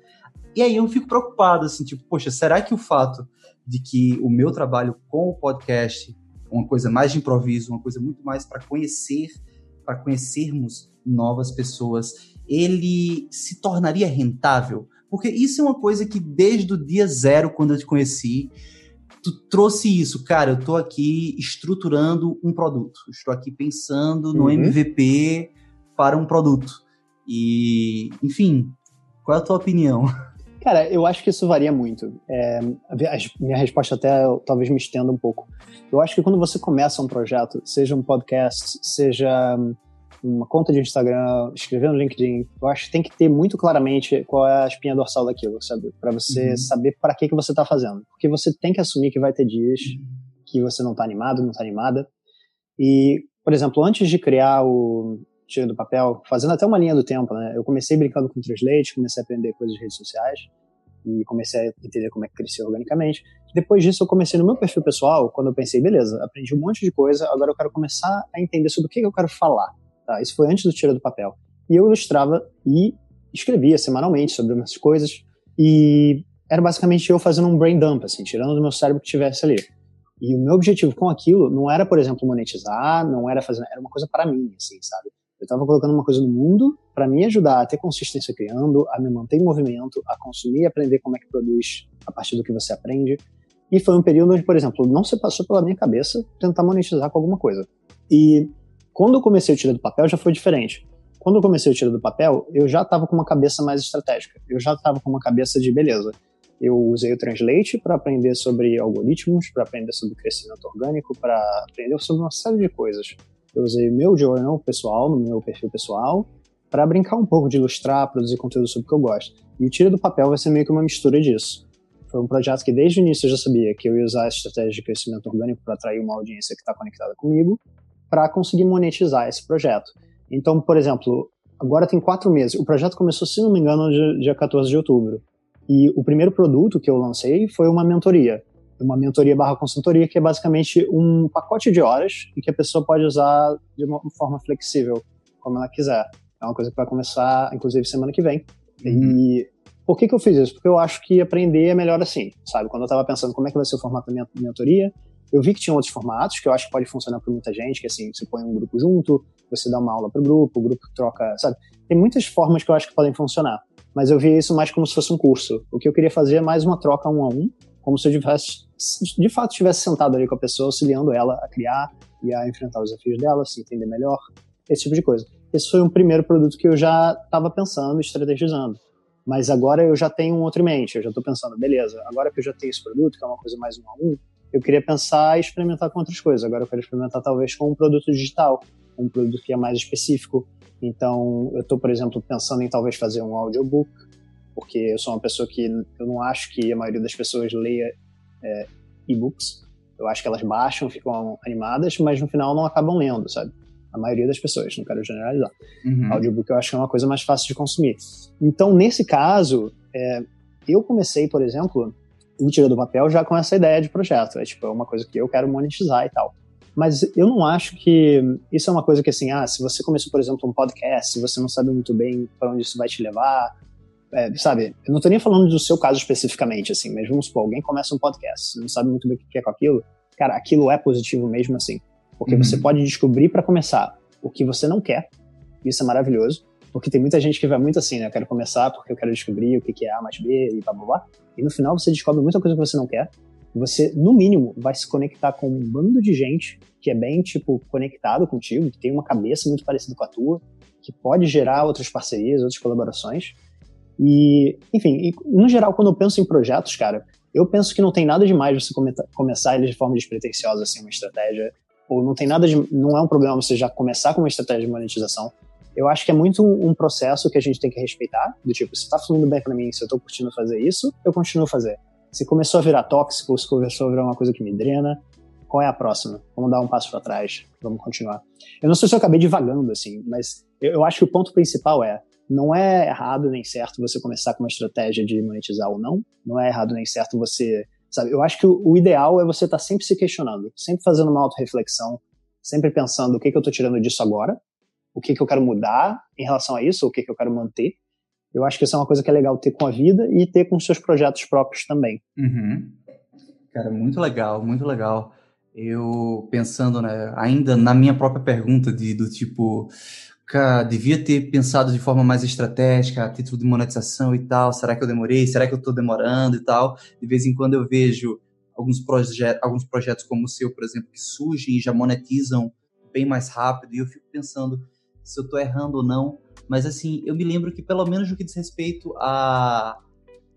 E aí eu fico preocupado, assim, tipo, poxa, será que o fato de que o meu trabalho com o podcast, uma coisa mais de improviso, uma coisa muito mais para conhecer, para conhecermos novas pessoas, ele se tornaria rentável? Porque isso é uma coisa que desde o dia zero, quando eu te conheci, tu trouxe isso, cara, eu tô aqui estruturando um produto, estou aqui pensando no uhum. MVP para um produto. E, enfim, qual é a tua opinião? Cara, eu acho que isso varia muito. É, a minha resposta até talvez me estenda um pouco. Eu acho que quando você começa um projeto, seja um podcast, seja uma conta de Instagram, escrever no LinkedIn, eu acho que tem que ter muito claramente qual é a espinha dorsal daquilo, sabe? Para você uhum. saber para que, que você está fazendo. Porque você tem que assumir que vai ter dias que você não está animado, não está animada. E, por exemplo, antes de criar o, tira do papel, fazendo até uma linha do tempo, né? Eu comecei brincando com Translate, comecei a aprender coisas de redes sociais e comecei a entender como é que crescia organicamente. Depois disso, eu comecei no meu perfil pessoal, quando eu pensei, beleza, aprendi um monte de coisa, agora eu quero começar a entender sobre o que eu quero falar. Tá? Isso foi antes do tira do papel. E eu ilustrava e escrevia semanalmente sobre umas coisas e era basicamente eu fazendo um brain dump, assim, tirando do meu cérebro que tivesse ali. E o meu objetivo com aquilo não era, por exemplo, monetizar, não era fazer, era uma coisa para mim, assim, sabe? Eu estava colocando uma coisa no mundo para me ajudar a ter consistência criando, a me manter em movimento, a consumir e aprender como é que produz a partir do que você aprende. E foi um período onde, por exemplo, não se passou pela minha cabeça tentar monetizar com alguma coisa. E quando eu comecei a tirar do papel já foi diferente. Quando eu comecei a tirar do papel, eu já estava com uma cabeça mais estratégica. Eu já estava com uma cabeça de beleza. Eu usei o Translate para aprender sobre algoritmos, para aprender sobre crescimento orgânico, para aprender sobre uma série de coisas. Eu usei o meu journal pessoal, no meu perfil pessoal, para brincar um pouco de ilustrar, produzir conteúdo sobre o que eu gosto. E o Tira do Papel vai ser meio que uma mistura disso. Foi um projeto que desde o início eu já sabia que eu ia usar a estratégia de crescimento orgânico para atrair uma audiência que está conectada comigo, para conseguir monetizar esse projeto. Então, por exemplo, agora tem quatro meses. O projeto começou, se não me engano, dia 14 de outubro. E o primeiro produto que eu lancei foi uma mentoria uma mentoria barra consultoria, que é basicamente um pacote de horas e que a pessoa pode usar de uma forma flexível, como ela quiser. É uma coisa que vai começar, inclusive, semana que vem. Uhum. E por que, que eu fiz isso? Porque eu acho que aprender é melhor assim, sabe? Quando eu estava pensando como é que vai ser o formato da minha mentoria, eu vi que tinha outros formatos que eu acho que pode funcionar para muita gente, que assim, você põe um grupo junto, você dá uma aula para o grupo, o grupo troca, sabe? Tem muitas formas que eu acho que podem funcionar, mas eu vi isso mais como se fosse um curso. O que eu queria fazer é mais uma troca um a um, como se eu tivesse, de fato estivesse sentado ali com a pessoa, auxiliando ela a criar e a enfrentar os desafios dela, se entender melhor, esse tipo de coisa. Esse foi um primeiro produto que eu já estava pensando, estrategizando. Mas agora eu já tenho um outro em mente, eu já estou pensando, beleza, agora que eu já tenho esse produto, que é uma coisa mais um a um, eu queria pensar e experimentar com outras coisas. Agora eu quero experimentar talvez com um produto digital, um produto que é mais específico. Então, eu estou, por exemplo, pensando em talvez fazer um audiobook, porque eu sou uma pessoa que eu não acho que a maioria das pessoas leia é, e-books. Eu acho que elas baixam, ficam animadas, mas no final não acabam lendo, sabe? A maioria das pessoas, não quero generalizar. Uhum. Audiobook eu acho que é uma coisa mais fácil de consumir. Então, nesse caso, é, eu comecei, por exemplo, o Tira do Papel já com essa ideia de projeto. É tipo, é uma coisa que eu quero monetizar e tal. Mas eu não acho que isso é uma coisa que, assim, ah, se você começou, por exemplo, um podcast, se você não sabe muito bem para onde isso vai te levar, é, sabe, eu não tô nem falando do seu caso especificamente, assim, mas vamos supor, alguém começa um podcast, não sabe muito bem o que é com aquilo, cara, aquilo é positivo mesmo assim. Porque uhum. você pode descobrir para começar o que você não quer, isso é maravilhoso, porque tem muita gente que vai muito assim, né, eu quero começar porque eu quero descobrir o que é A mais B e blá blá blá, e no final você descobre muita coisa que você não quer, você, no mínimo, vai se conectar com um bando de gente que é bem, tipo, conectado contigo, que tem uma cabeça muito parecida com a tua, que pode gerar outras parcerias, outras colaborações, E, enfim, e, no geral, quando eu penso em projetos, cara, eu penso que não tem nada demais você come começar eles de forma despretensiosa, assim, uma estratégia. Ou não tem nada de. Não é um problema você já começar com uma estratégia de monetização. Eu acho que é muito um, um processo que a gente tem que respeitar. Do tipo, se tá fluindo bem para mim, se eu tô curtindo fazer isso, eu continuo a fazer. Se começou a virar tóxico, se começou a virar uma coisa que me drena, qual é a próxima? Vamos dar um passo para trás, vamos continuar. Eu não sei se eu acabei divagando, assim, mas eu, eu acho que o ponto principal é não é errado nem certo você começar com uma estratégia de monetizar ou não. Não é errado nem certo você. Sabe, eu acho que o, ideal é você estar tá sempre se questionando, sempre fazendo uma auto-reflexão, sempre pensando o que, que eu estou tirando disso agora, o que, que eu quero mudar em relação a isso, o que, que eu quero manter. Eu acho que isso é uma coisa que é legal ter com a vida e ter com os seus projetos próprios também. Uhum. Cara, muito legal, muito legal. Eu pensando, né, ainda na minha própria pergunta de, do tipo, cara, devia ter pensado de forma mais estratégica, a título de monetização e tal. Será que eu demorei? Será que eu estou demorando e tal? De vez em quando eu vejo alguns, proje alguns projetos como o seu, por exemplo, que surgem e já monetizam bem mais rápido, e eu fico pensando se eu estou errando ou não. Mas assim, eu me lembro que pelo menos no que diz respeito a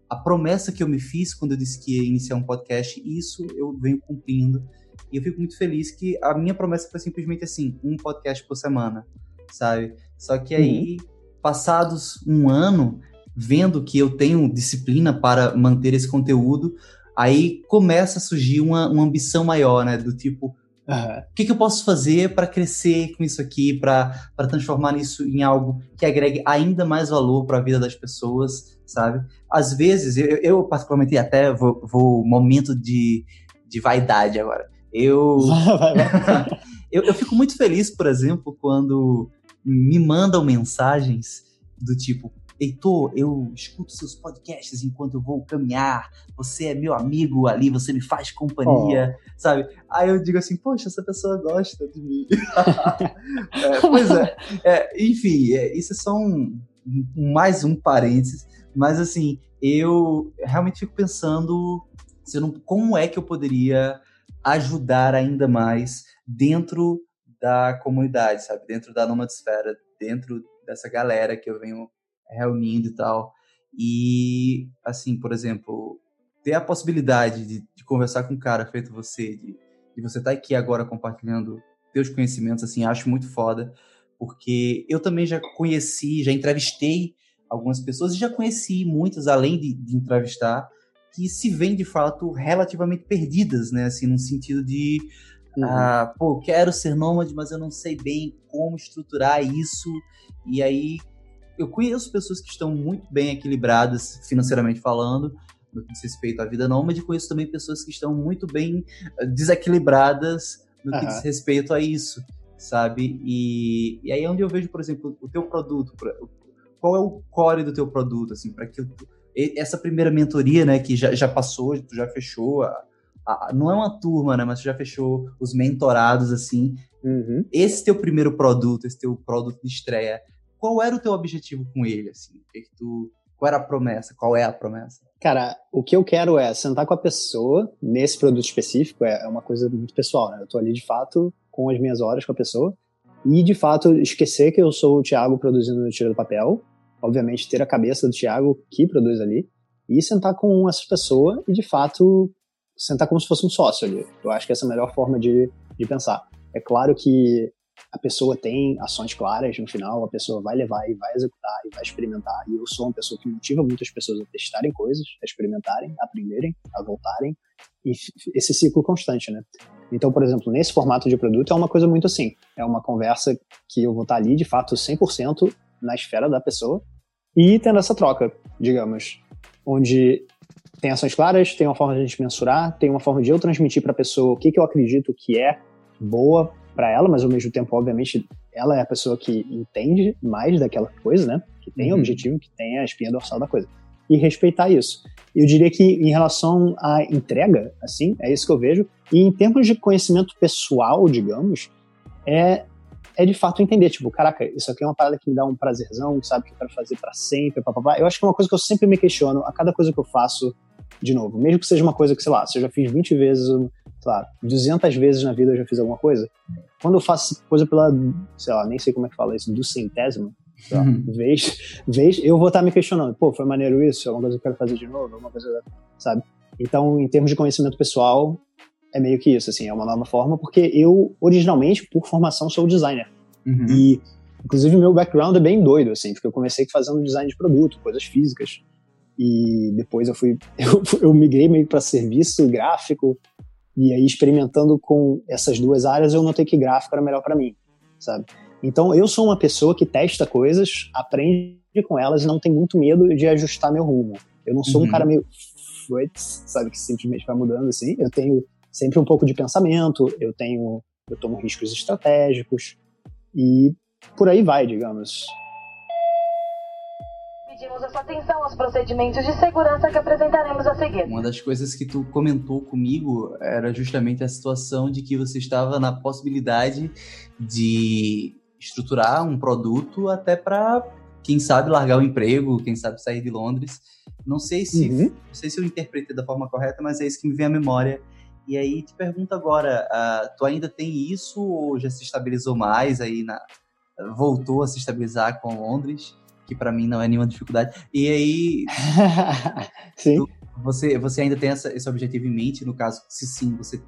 a promessa que eu me fiz quando eu disse que ia iniciar um podcast, isso eu venho cumprindo. E eu fico muito feliz que a minha promessa foi simplesmente assim, um podcast por semana, sabe? Só que aí, uhum. passados um ano, vendo que eu tenho disciplina para manter esse conteúdo, aí começa a surgir uma, uma ambição maior, né? Do tipo, Uhum. O que, que, eu posso fazer para crescer com isso aqui, para transformar isso em algo que agregue ainda mais valor para a vida das pessoas, sabe? Às vezes, eu, eu particularmente até vou, vou momento de, de vaidade agora. Eu, eu, eu fico muito feliz, por exemplo, quando me mandam mensagens do tipo, Heitor, eu escuto seus podcasts enquanto eu vou caminhar, você é meu amigo ali, você me faz companhia, oh. sabe? Aí eu digo assim, poxa, essa pessoa gosta de mim. é, pois é, é enfim, é, isso é só um, mais um parênteses, mas assim, eu realmente fico pensando como é que eu poderia ajudar ainda mais dentro da comunidade, sabe? Dentro da nomadesfera, dentro dessa galera que eu venho reunindo e tal. E, assim, por exemplo, ter a possibilidade de, de conversar com um cara feito você, de, de você estar tá aqui agora compartilhando teus conhecimentos, assim, acho muito foda, porque eu também já conheci, já entrevistei algumas pessoas e já conheci muitas, além de, de entrevistar, que se veem de fato relativamente perdidas, né? Assim, no sentido de, uhum. ah, pô, quero ser nômade, mas eu não sei bem como estruturar isso. E aí eu conheço pessoas que estão muito bem equilibradas financeiramente falando, no que diz respeito à vida nômade, conheço também pessoas que estão muito bem eh, desequilibradas no que uhum. diz respeito a isso, sabe? E, e aí é onde eu vejo, por exemplo, o teu produto, qual é o core do teu produto, assim, para que essa primeira mentoria, né, que já, já passou, tu já fechou, a, a, não é uma turma, né, mas tu já fechou os mentorados, assim, uhum. esse teu primeiro produto, esse teu produto de estreia, qual era o teu objetivo com ele, assim? Que tu, qual era a promessa? Qual é a promessa? Cara, o que eu quero é sentar com a pessoa nesse produto específico, é, é uma coisa muito pessoal, né? Eu tô ali de fato com as minhas horas com a pessoa e de fato esquecer que eu sou o Thiago produzindo no Tira do Papel, obviamente ter a cabeça do Thiago que produz ali e sentar com essa pessoa e de fato sentar como se fosse um sócio ali. Eu acho que essa é a melhor forma de, de pensar. É claro que a pessoa tem ações claras no final, a pessoa vai levar e vai executar e vai experimentar. E eu sou uma pessoa que motiva muitas pessoas a testarem coisas, a experimentarem, a aprenderem, a voltarem. E esse ciclo constante, né? Então, por exemplo, nesse formato de produto é uma coisa muito assim. É uma conversa que eu vou estar ali, de fato, 100% na esfera da pessoa e tendo essa troca, digamos, onde tem ações claras, tem uma forma de a gente mensurar, tem uma forma de eu transmitir para a pessoa o que, que eu acredito que é boa para ela, mas ao mesmo tempo, obviamente, ela é a pessoa que entende mais daquela coisa, né? Que tem uhum. o objetivo, que tem a espinha dorsal da coisa. E respeitar isso. Eu diria que em relação à entrega, assim, é isso que eu vejo. E em termos de conhecimento pessoal, digamos, é, é de fato entender, tipo, caraca, isso aqui é uma parada que me dá um prazerzão, sabe, que eu quero fazer para sempre, papapá. Eu acho que é uma coisa que eu sempre me questiono a cada coisa que eu faço de novo. Mesmo que seja uma coisa que, sei lá, se eu já fiz 20 vezes sei lá, 200 vezes na vida eu já fiz alguma coisa. Quando eu faço coisa pela, sei lá, nem sei como é que fala isso, do centésimo, Tá? Uhum. Vez, vez, eu vou estar me questionando, pô, foi maneiro isso? É uma coisa que eu quero fazer de novo? É uma coisa, sabe? Então, em termos de conhecimento pessoal, é meio que isso, assim, é uma nova forma, porque eu, originalmente, por formação, sou designer. Uhum. E, inclusive, meu background é bem doido, assim, porque eu comecei fazendo design de produto, coisas físicas. E depois eu fui, eu, eu migrei meio para serviço gráfico, e aí experimentando com essas duas áreas, eu notei que gráfico era melhor para mim, sabe? Então, eu sou uma pessoa que testa coisas, aprende com elas e não tem muito medo de ajustar meu rumo. Eu não sou Uhum. um cara meio sabe, que simplesmente vai mudando assim. Eu tenho sempre um pouco de pensamento, eu tenho, eu tomo riscos estratégicos e por aí vai, digamos. Pedimos a sua atenção aos procedimentos de segurança que apresentaremos a seguir. Uma das coisas que tu comentou comigo era justamente a situação de que você estava na possibilidade de estruturar um produto até para quem sabe largar o emprego, quem sabe sair de Londres. Não sei se Uhum. não sei se eu interpretei da forma correta, mas é isso que me vem à memória. E aí te pergunto agora, ah, tu ainda tem isso ou já se estabilizou mais aí na voltou a se estabilizar com Londres, que para mim não é nenhuma dificuldade. E aí Sim. você, você ainda tem essa- esse objetivo em mente? No caso, se sim, você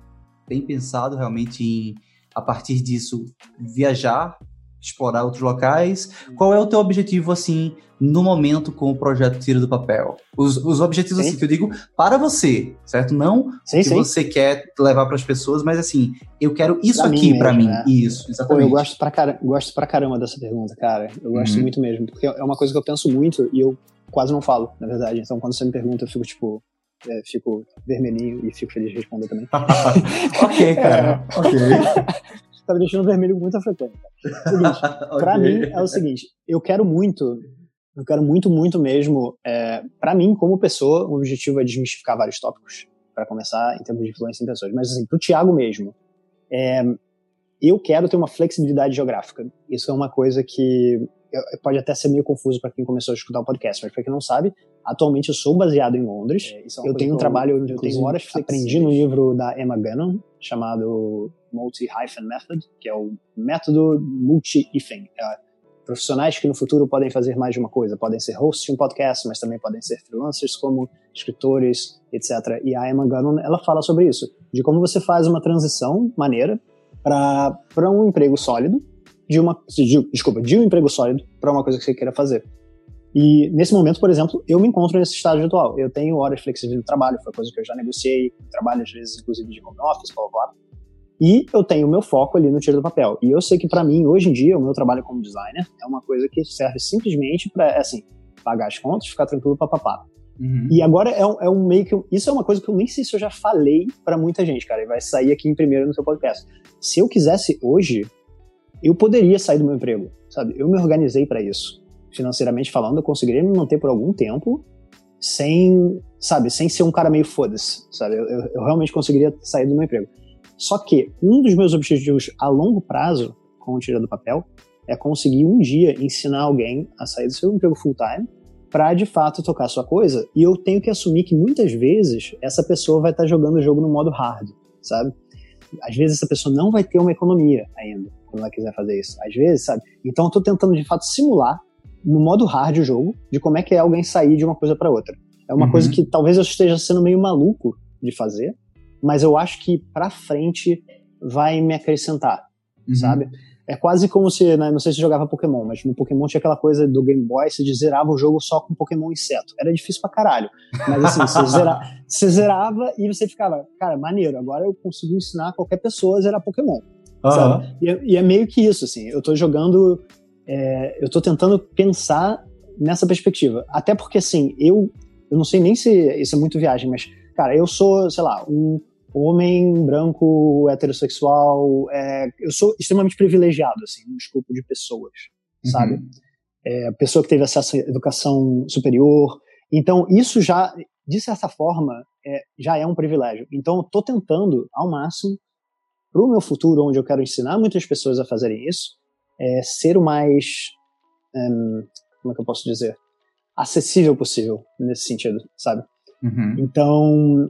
tem pensado realmente em, a partir disso, viajar, explorar outros locais? Qual é o teu objetivo, assim, no momento com o projeto Tira do Papel? Os, os objetivos, Sim. assim, que eu digo para você, certo? Não Sim, que sim. você quer levar para as pessoas, mas assim, eu quero isso Pra aqui para mim. né? Isso, Pô, exatamente. eu gosto pra, gosto pra caramba dessa pergunta, cara. Eu gosto Uhum. muito mesmo, porque é uma coisa que eu penso muito e eu quase não falo, na verdade. Então, quando você me pergunta, eu fico, tipo, é, fico vermelhinho e fico feliz de responder também. ok, cara. Ok. Tá me deixando vermelho com muita frequência. Seguinte, Pra Ok. mim é o seguinte, eu quero muito, eu quero muito, muito mesmo, é, para mim como pessoa, o objetivo é desmistificar vários tópicos, para começar em termos de influência em pessoas, mas assim, pro Thiago mesmo, é, eu quero ter uma flexibilidade geográfica. Isso é uma coisa que pode até ser meio confuso para quem começou a escutar o podcast, mas para quem não sabe, atualmente eu sou baseado em Londres. eu tenho um trabalho onde eu tenho horas aprendi no livro da Emma Gannon chamado Multi-Hyphen Method, que é o método multi-hyphen. É, profissionais que no futuro podem fazer mais de uma coisa, podem ser hosts de um podcast, mas também podem ser freelancers como escritores, etc. E a Emma Gannon, ela fala sobre isso, de como você faz uma transição maneira para um emprego sólido, de uma, de, desculpa, de um emprego sólido para uma coisa que você queira fazer. E nesse momento, por exemplo, eu me encontro nesse estágio atual. Eu tenho horas flexíveis no trabalho, foi coisa que eu já negociei, trabalho às vezes inclusive de home office, blá blá. E eu tenho o meu foco ali no tiro do papel. E eu sei que para mim, hoje em dia, o meu trabalho como designer é uma coisa que serve simplesmente para, assim, pagar as contas, ficar tranquilo, papapá. Uhum. E agora é um, é um meio que. Isso é uma coisa que eu nem sei se eu já falei para muita gente, cara. E vai sair aqui em primeiro no seu podcast. Se eu quisesse hoje, eu poderia sair do meu emprego, sabe? Eu me organizei para isso. Financeiramente falando, eu conseguiria me manter por algum tempo sem, sabe, sem ser um cara meio foda-se, sabe? Eu, eu, eu realmente conseguiria sair do meu emprego. Só que um dos meus objetivos a longo prazo, com o Tira do Papel, é conseguir um dia ensinar alguém a sair do seu emprego full-time para de fato tocar sua coisa. E eu tenho que assumir que muitas vezes essa pessoa vai estar jogando o jogo no modo hard, sabe? Às vezes essa pessoa não vai ter uma economia ainda quando ela quiser fazer isso. Às vezes, sabe? Então eu tô tentando de fato simular no modo hard o jogo de como é que é alguém sair de uma coisa para outra. É uma Uhum. coisa que talvez eu esteja sendo meio maluco de fazer, mas eu acho que para frente vai me acrescentar, Uhum. sabe? É quase como se, né, não sei se você jogava Pokémon, mas no Pokémon tinha aquela coisa do Game Boy, você zerava o jogo só com Pokémon inseto. Era difícil pra caralho. Mas assim, você, zera, você zerava e você ficava, cara, maneiro, agora eu consigo ensinar qualquer pessoa a zerar Pokémon. Sabe? E, é- e é meio que isso, assim. Eu tô jogando. é, eu tô tentando pensar nessa perspectiva. Até porque, assim, eu. Eu não sei nem se isso é muito viagem, mas, cara, eu sou, sei lá, um homem branco, heterossexual. é, eu sou extremamente privilegiado, assim, no escopo de pessoas, sabe? Uhum. É, pessoa que teve acesso à educação superior. Então, isso já, de certa forma, é, já é um privilégio. Então, eu tô tentando, ao máximo, para o meu futuro, onde eu quero ensinar muitas pessoas a fazerem isso, é ser o mais, hum, como é que eu posso dizer, acessível possível nesse sentido, sabe? Uhum. Então,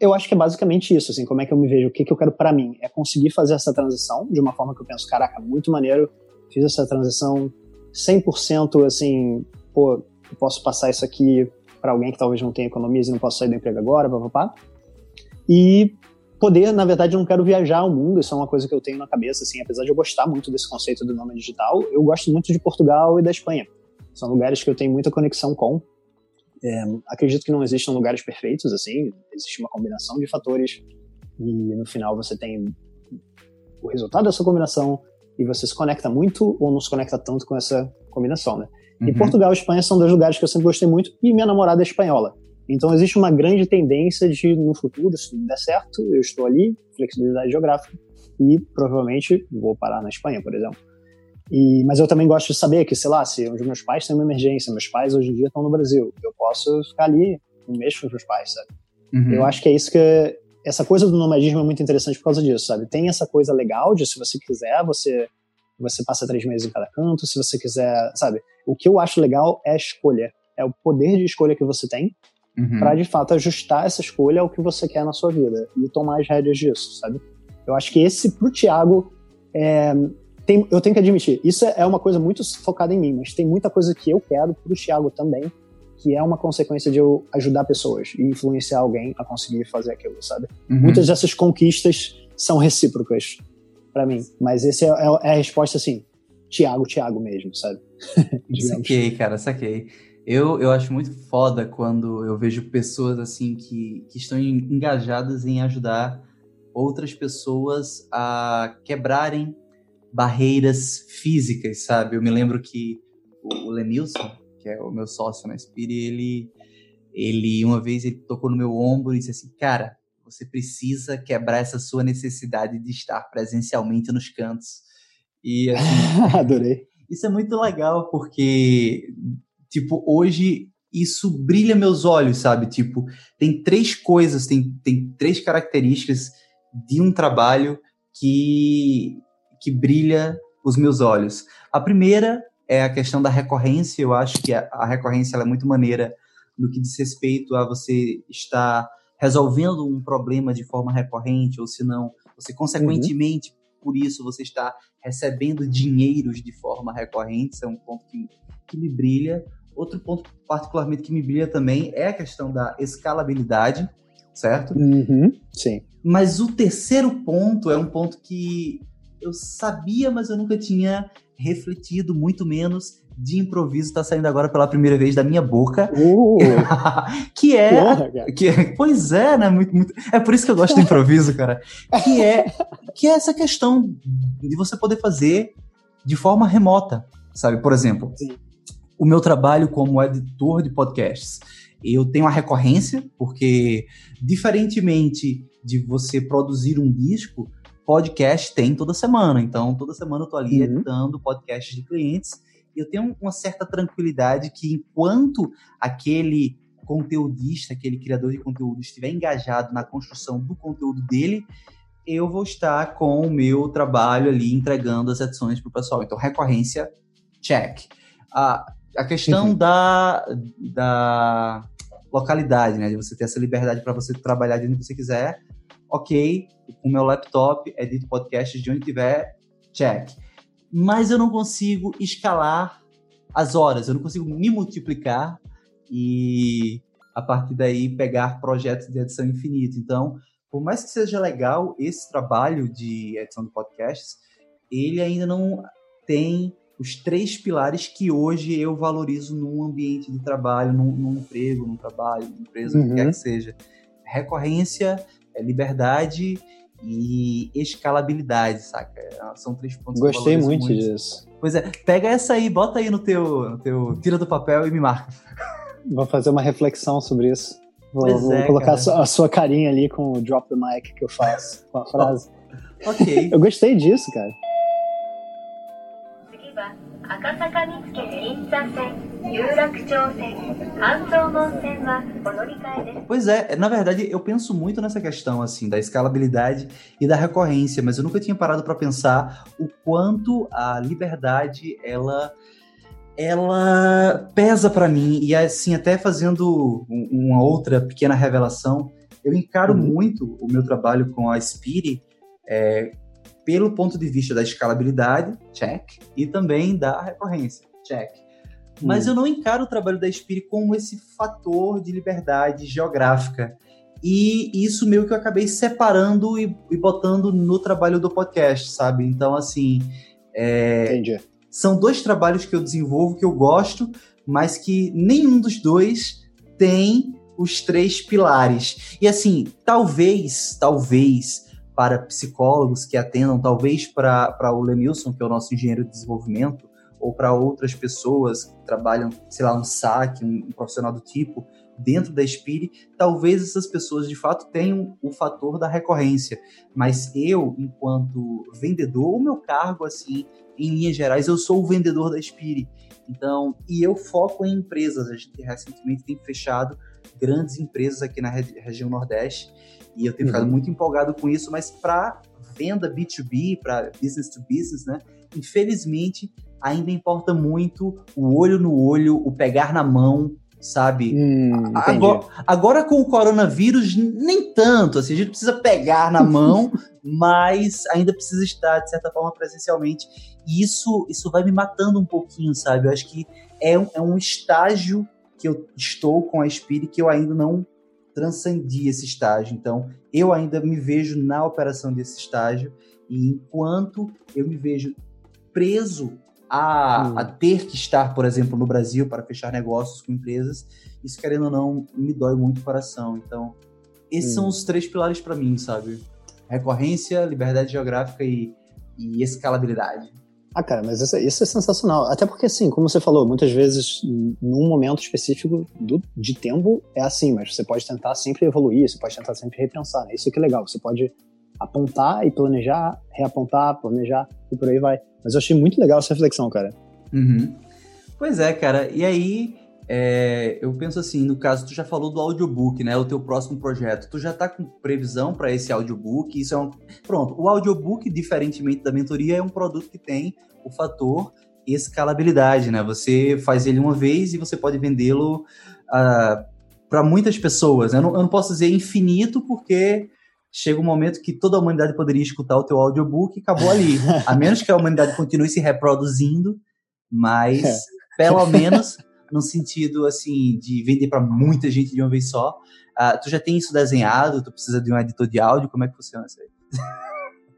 eu acho que é basicamente isso, assim, como é que eu me vejo, o que, que eu quero para mim, é conseguir fazer essa transição de uma forma que eu penso, caraca, muito maneiro, fiz essa transição 100% assim, pô, eu posso passar isso aqui para alguém que talvez não tenha economias e não possa sair do emprego agora, papapá. E poder, na verdade, eu não quero viajar ao mundo, isso é uma coisa que eu tenho na cabeça, assim, apesar de eu gostar muito desse conceito do nome digital, eu gosto muito de Portugal e da Espanha. São lugares que eu tenho muita conexão com. É, acredito que não existam lugares perfeitos, assim, existe uma combinação de fatores e no final você tem o resultado dessa combinação e você se conecta muito ou não se conecta tanto com essa combinação, né? Uhum. E Portugal e Espanha são dois lugares que eu sempre gostei muito e minha namorada é espanhola. Então existe uma grande tendência de, no futuro, se tudo der certo, eu estou ali, flexibilidade geográfica, e provavelmente vou parar na Espanha, por exemplo. E, mas eu também gosto de saber que, sei lá, se os meus pais têm uma emergência, meus pais hoje em dia estão no Brasil, eu posso ficar ali um mês com os meus pais, sabe? Uhum. Eu acho que é isso que. Essa coisa do nomadismo é muito interessante por causa disso, sabe? Tem essa coisa legal de, se você quiser, você, você passa três meses em cada canto, se você quiser, sabe? O que eu acho legal é a escolha, é o poder de escolha que você tem uhum. para de fato ajustar essa escolha ao que você quer na sua vida e tomar as rédeas disso, sabe? Eu acho que esse pro Thiago é, tem, eu tenho que admitir, isso é uma coisa muito focada em mim, mas tem muita coisa que eu quero pro Thiago também, que é uma consequência de eu ajudar pessoas e influenciar alguém a conseguir fazer aquilo, sabe? Uhum. Muitas dessas conquistas são recíprocas para mim, mas esse é, é, é, a resposta assim, Thiago, Thiago mesmo, sabe? saquei, cara, saquei. Eu, eu acho muito foda quando eu vejo pessoas assim que, que estão engajadas em ajudar outras pessoas a quebrarem barreiras físicas, sabe? Eu me lembro que o, Lenilson, que é o meu sócio na Spire, ele, ele uma vez ele tocou no meu ombro e disse assim, cara, você precisa quebrar essa sua necessidade de estar presencialmente nos cantos. E assim, adorei. Isso é muito legal porque tipo hoje isso brilha meus olhos, sabe? Tipo, tem três coisas, tem, tem três características de um trabalho que que brilha os meus olhos. A primeira é a questão da recorrência. Eu acho que a, a recorrência é muito maneira no que diz respeito a você estar resolvendo um problema de forma recorrente, ou se não, você consequentemente, uhum. por isso, você está recebendo dinheiros de forma recorrente. Isso é um ponto que, que me brilha. Outro ponto particularmente que me brilha também é a questão da escalabilidade, certo? Uhum. Sim. Mas o terceiro ponto é um ponto que eu sabia, mas eu nunca tinha refletido, muito menos de improviso está saindo agora pela primeira vez da minha boca. Uh, que é. Porra, que é, pois é, né? Muito, muito, é por isso que eu gosto do improviso, cara. Que é, que é essa questão de você poder fazer de forma remota, sabe? Por exemplo, Sim. o meu trabalho como editor de podcasts. Eu tenho a recorrência, porque, diferentemente de você produzir um disco, podcast tem toda semana. Então, toda semana eu tô ali uhum. editando podcasts de clientes. E eu tenho uma certa tranquilidade que enquanto aquele conteudista, aquele criador de conteúdo estiver engajado na construção do conteúdo dele, eu vou estar com o meu trabalho ali entregando as edições para o pessoal. Então, recorrência, check. A, a questão uhum. da, da localidade, né? De você ter essa liberdade para você trabalhar de onde você quiser, ok, o meu laptop, edito podcasts de onde tiver, check. Mas eu não consigo escalar as horas, eu não consigo me multiplicar e a partir daí pegar projetos de edição infinito. Então, por mais que seja legal esse trabalho de edição de podcasts, ele ainda não tem os três pilares que hoje eu valorizo num ambiente de trabalho, num, num emprego, num trabalho, numa empresa, uhum. o que quer que seja. Recorrência, é liberdade e escalabilidade, saca? São três pontos Gostei que eu muito, muito disso. Pois é, pega essa aí, bota aí no teu, no teu. Tira do papel e me marca. Vou fazer uma reflexão sobre isso. Vou, vou é, colocar a sua, a sua, carinha ali com o drop the mic que eu faço com a frase. ok. eu gostei disso, cara. Pois é, na verdade eu penso muito nessa questão assim da escalabilidade e da recorrência, mas eu nunca tinha parado para pensar o quanto a liberdade ela ela pesa para mim e assim até fazendo uma outra pequena revelação, eu encaro uhum. muito o meu trabalho com a Spiri é, pelo ponto de vista da escalabilidade, check, e também da recorrência check. Mas Hum. eu não encaro o trabalho da Spire como esse fator de liberdade geográfica. E isso meio que eu acabei separando e, e botando no trabalho do podcast, sabe? Então, assim, é, Entendi. são dois trabalhos que eu desenvolvo que eu gosto, mas que nenhum dos dois tem os três pilares. E assim, talvez, talvez para psicólogos que atendam, talvez para o Lemilson, que é o nosso engenheiro de desenvolvimento, ou para outras pessoas que trabalham, sei lá, um SAC, um, profissional do tipo, dentro da Spire, talvez essas pessoas de fato tenham o fator da recorrência. Mas eu, enquanto vendedor, o meu cargo, assim, em linhas gerais, eu sou o vendedor da Spire. Então, e eu foco em empresas. A gente recentemente tem fechado grandes empresas aqui na re- região Nordeste e eu tenho Uhum. ficado muito empolgado com isso, mas para venda B2B, para business to business, né? Infelizmente, ainda importa muito o olho no olho, o pegar na mão, sabe? Hum. Agora, agora com o coronavírus, nem tanto. Assim, a gente precisa pegar na mão, mas ainda precisa estar, de certa forma, presencialmente. E isso, isso vai me matando um pouquinho, sabe? Eu acho que é um, é um estágio que eu estou com a Spire que eu ainda não transcendi esse estágio. Então, eu ainda me vejo na operação desse estágio. E enquanto eu me vejo preso a, Hum. a ter que estar, por exemplo, no Brasil para fechar negócios com empresas, isso, querendo ou não, me dói muito o coração. Então, esses Hum. são os três pilares para mim, sabe? Recorrência, liberdade geográfica e, e escalabilidade. Ah, cara, mas isso, isso é sensacional. Até porque, assim, como você falou, muitas vezes, num momento específico do, de tempo, é assim, mas você pode tentar sempre evoluir, você pode tentar sempre repensar, né? Isso que é legal. Você pode apontar e planejar, reapontar, planejar e por aí vai. Mas eu achei muito legal essa reflexão, cara. Uhum. Pois é, cara. E aí, é, eu penso assim, no caso, tu já falou do audiobook, né? O teu próximo projeto. Tu já tá com previsão para esse audiobook? Isso é um... Pronto, o audiobook, diferentemente da mentoria, é um produto que tem o fator escalabilidade, né? Você faz ele uma vez e você pode vendê-lo para muitas pessoas. né? Eu não, eu não posso dizer infinito, porque chega um momento que toda a humanidade poderia escutar o teu audiobook e acabou ali. A menos que a humanidade continue se reproduzindo, mas É. pelo menos no sentido assim de vender para muita gente de uma vez só. Ah, tu já tem isso desenhado? Tu precisa de um editor de áudio? Como é que funciona isso aí?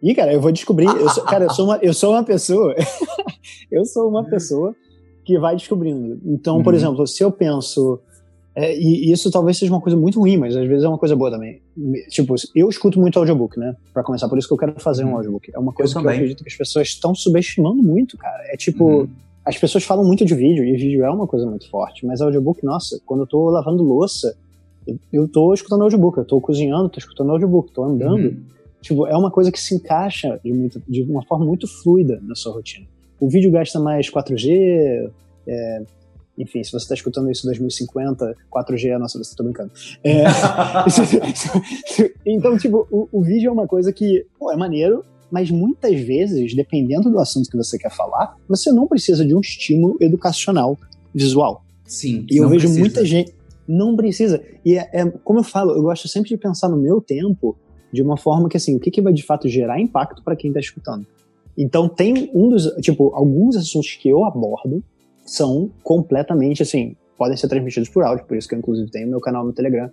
E, cara, eu vou descobrir. Eu sou, cara, eu sou uma, eu sou uma pessoa. eu sou uma pessoa que vai descobrindo. Então, por Uhum. exemplo, se eu penso. é, e isso talvez seja uma coisa muito ruim, mas às vezes é uma coisa boa também. Tipo, eu escuto muito audiobook, né? Pra começar, por isso que eu quero fazer um Uhum. audiobook. É uma coisa que eu acredito que as pessoas estão subestimando muito, cara. É tipo. Uhum. As pessoas falam muito de vídeo, e vídeo é uma coisa muito forte, mas audiobook, nossa, quando eu tô lavando louça, eu, eu tô escutando audiobook, eu tô cozinhando, tô escutando audiobook, tô andando. Uhum. Tipo, é uma coisa que se encaixa de, muito- de uma forma muito fluida na sua rotina. O vídeo gasta mais 4G, é, enfim, se você está escutando isso em 2050, 4G é nossa, você tá brincando. É, então, tipo, o, o vídeo é uma coisa que pô, é maneiro, mas muitas vezes, dependendo do assunto que você quer falar, você não precisa de um estímulo educacional visual. Sim. E eu vejo precisa. muita gente. Não precisa. E é, é- como eu falo, eu gosto sempre de pensar no meu tempo de uma forma que, assim, o que, que vai de fato gerar impacto para quem está escutando. Então, tem um dos. Tipo, alguns assuntos que eu abordo são completamente, assim, podem ser transmitidos por áudio, por isso que eu, inclusive, tenho meu canal no Telegram.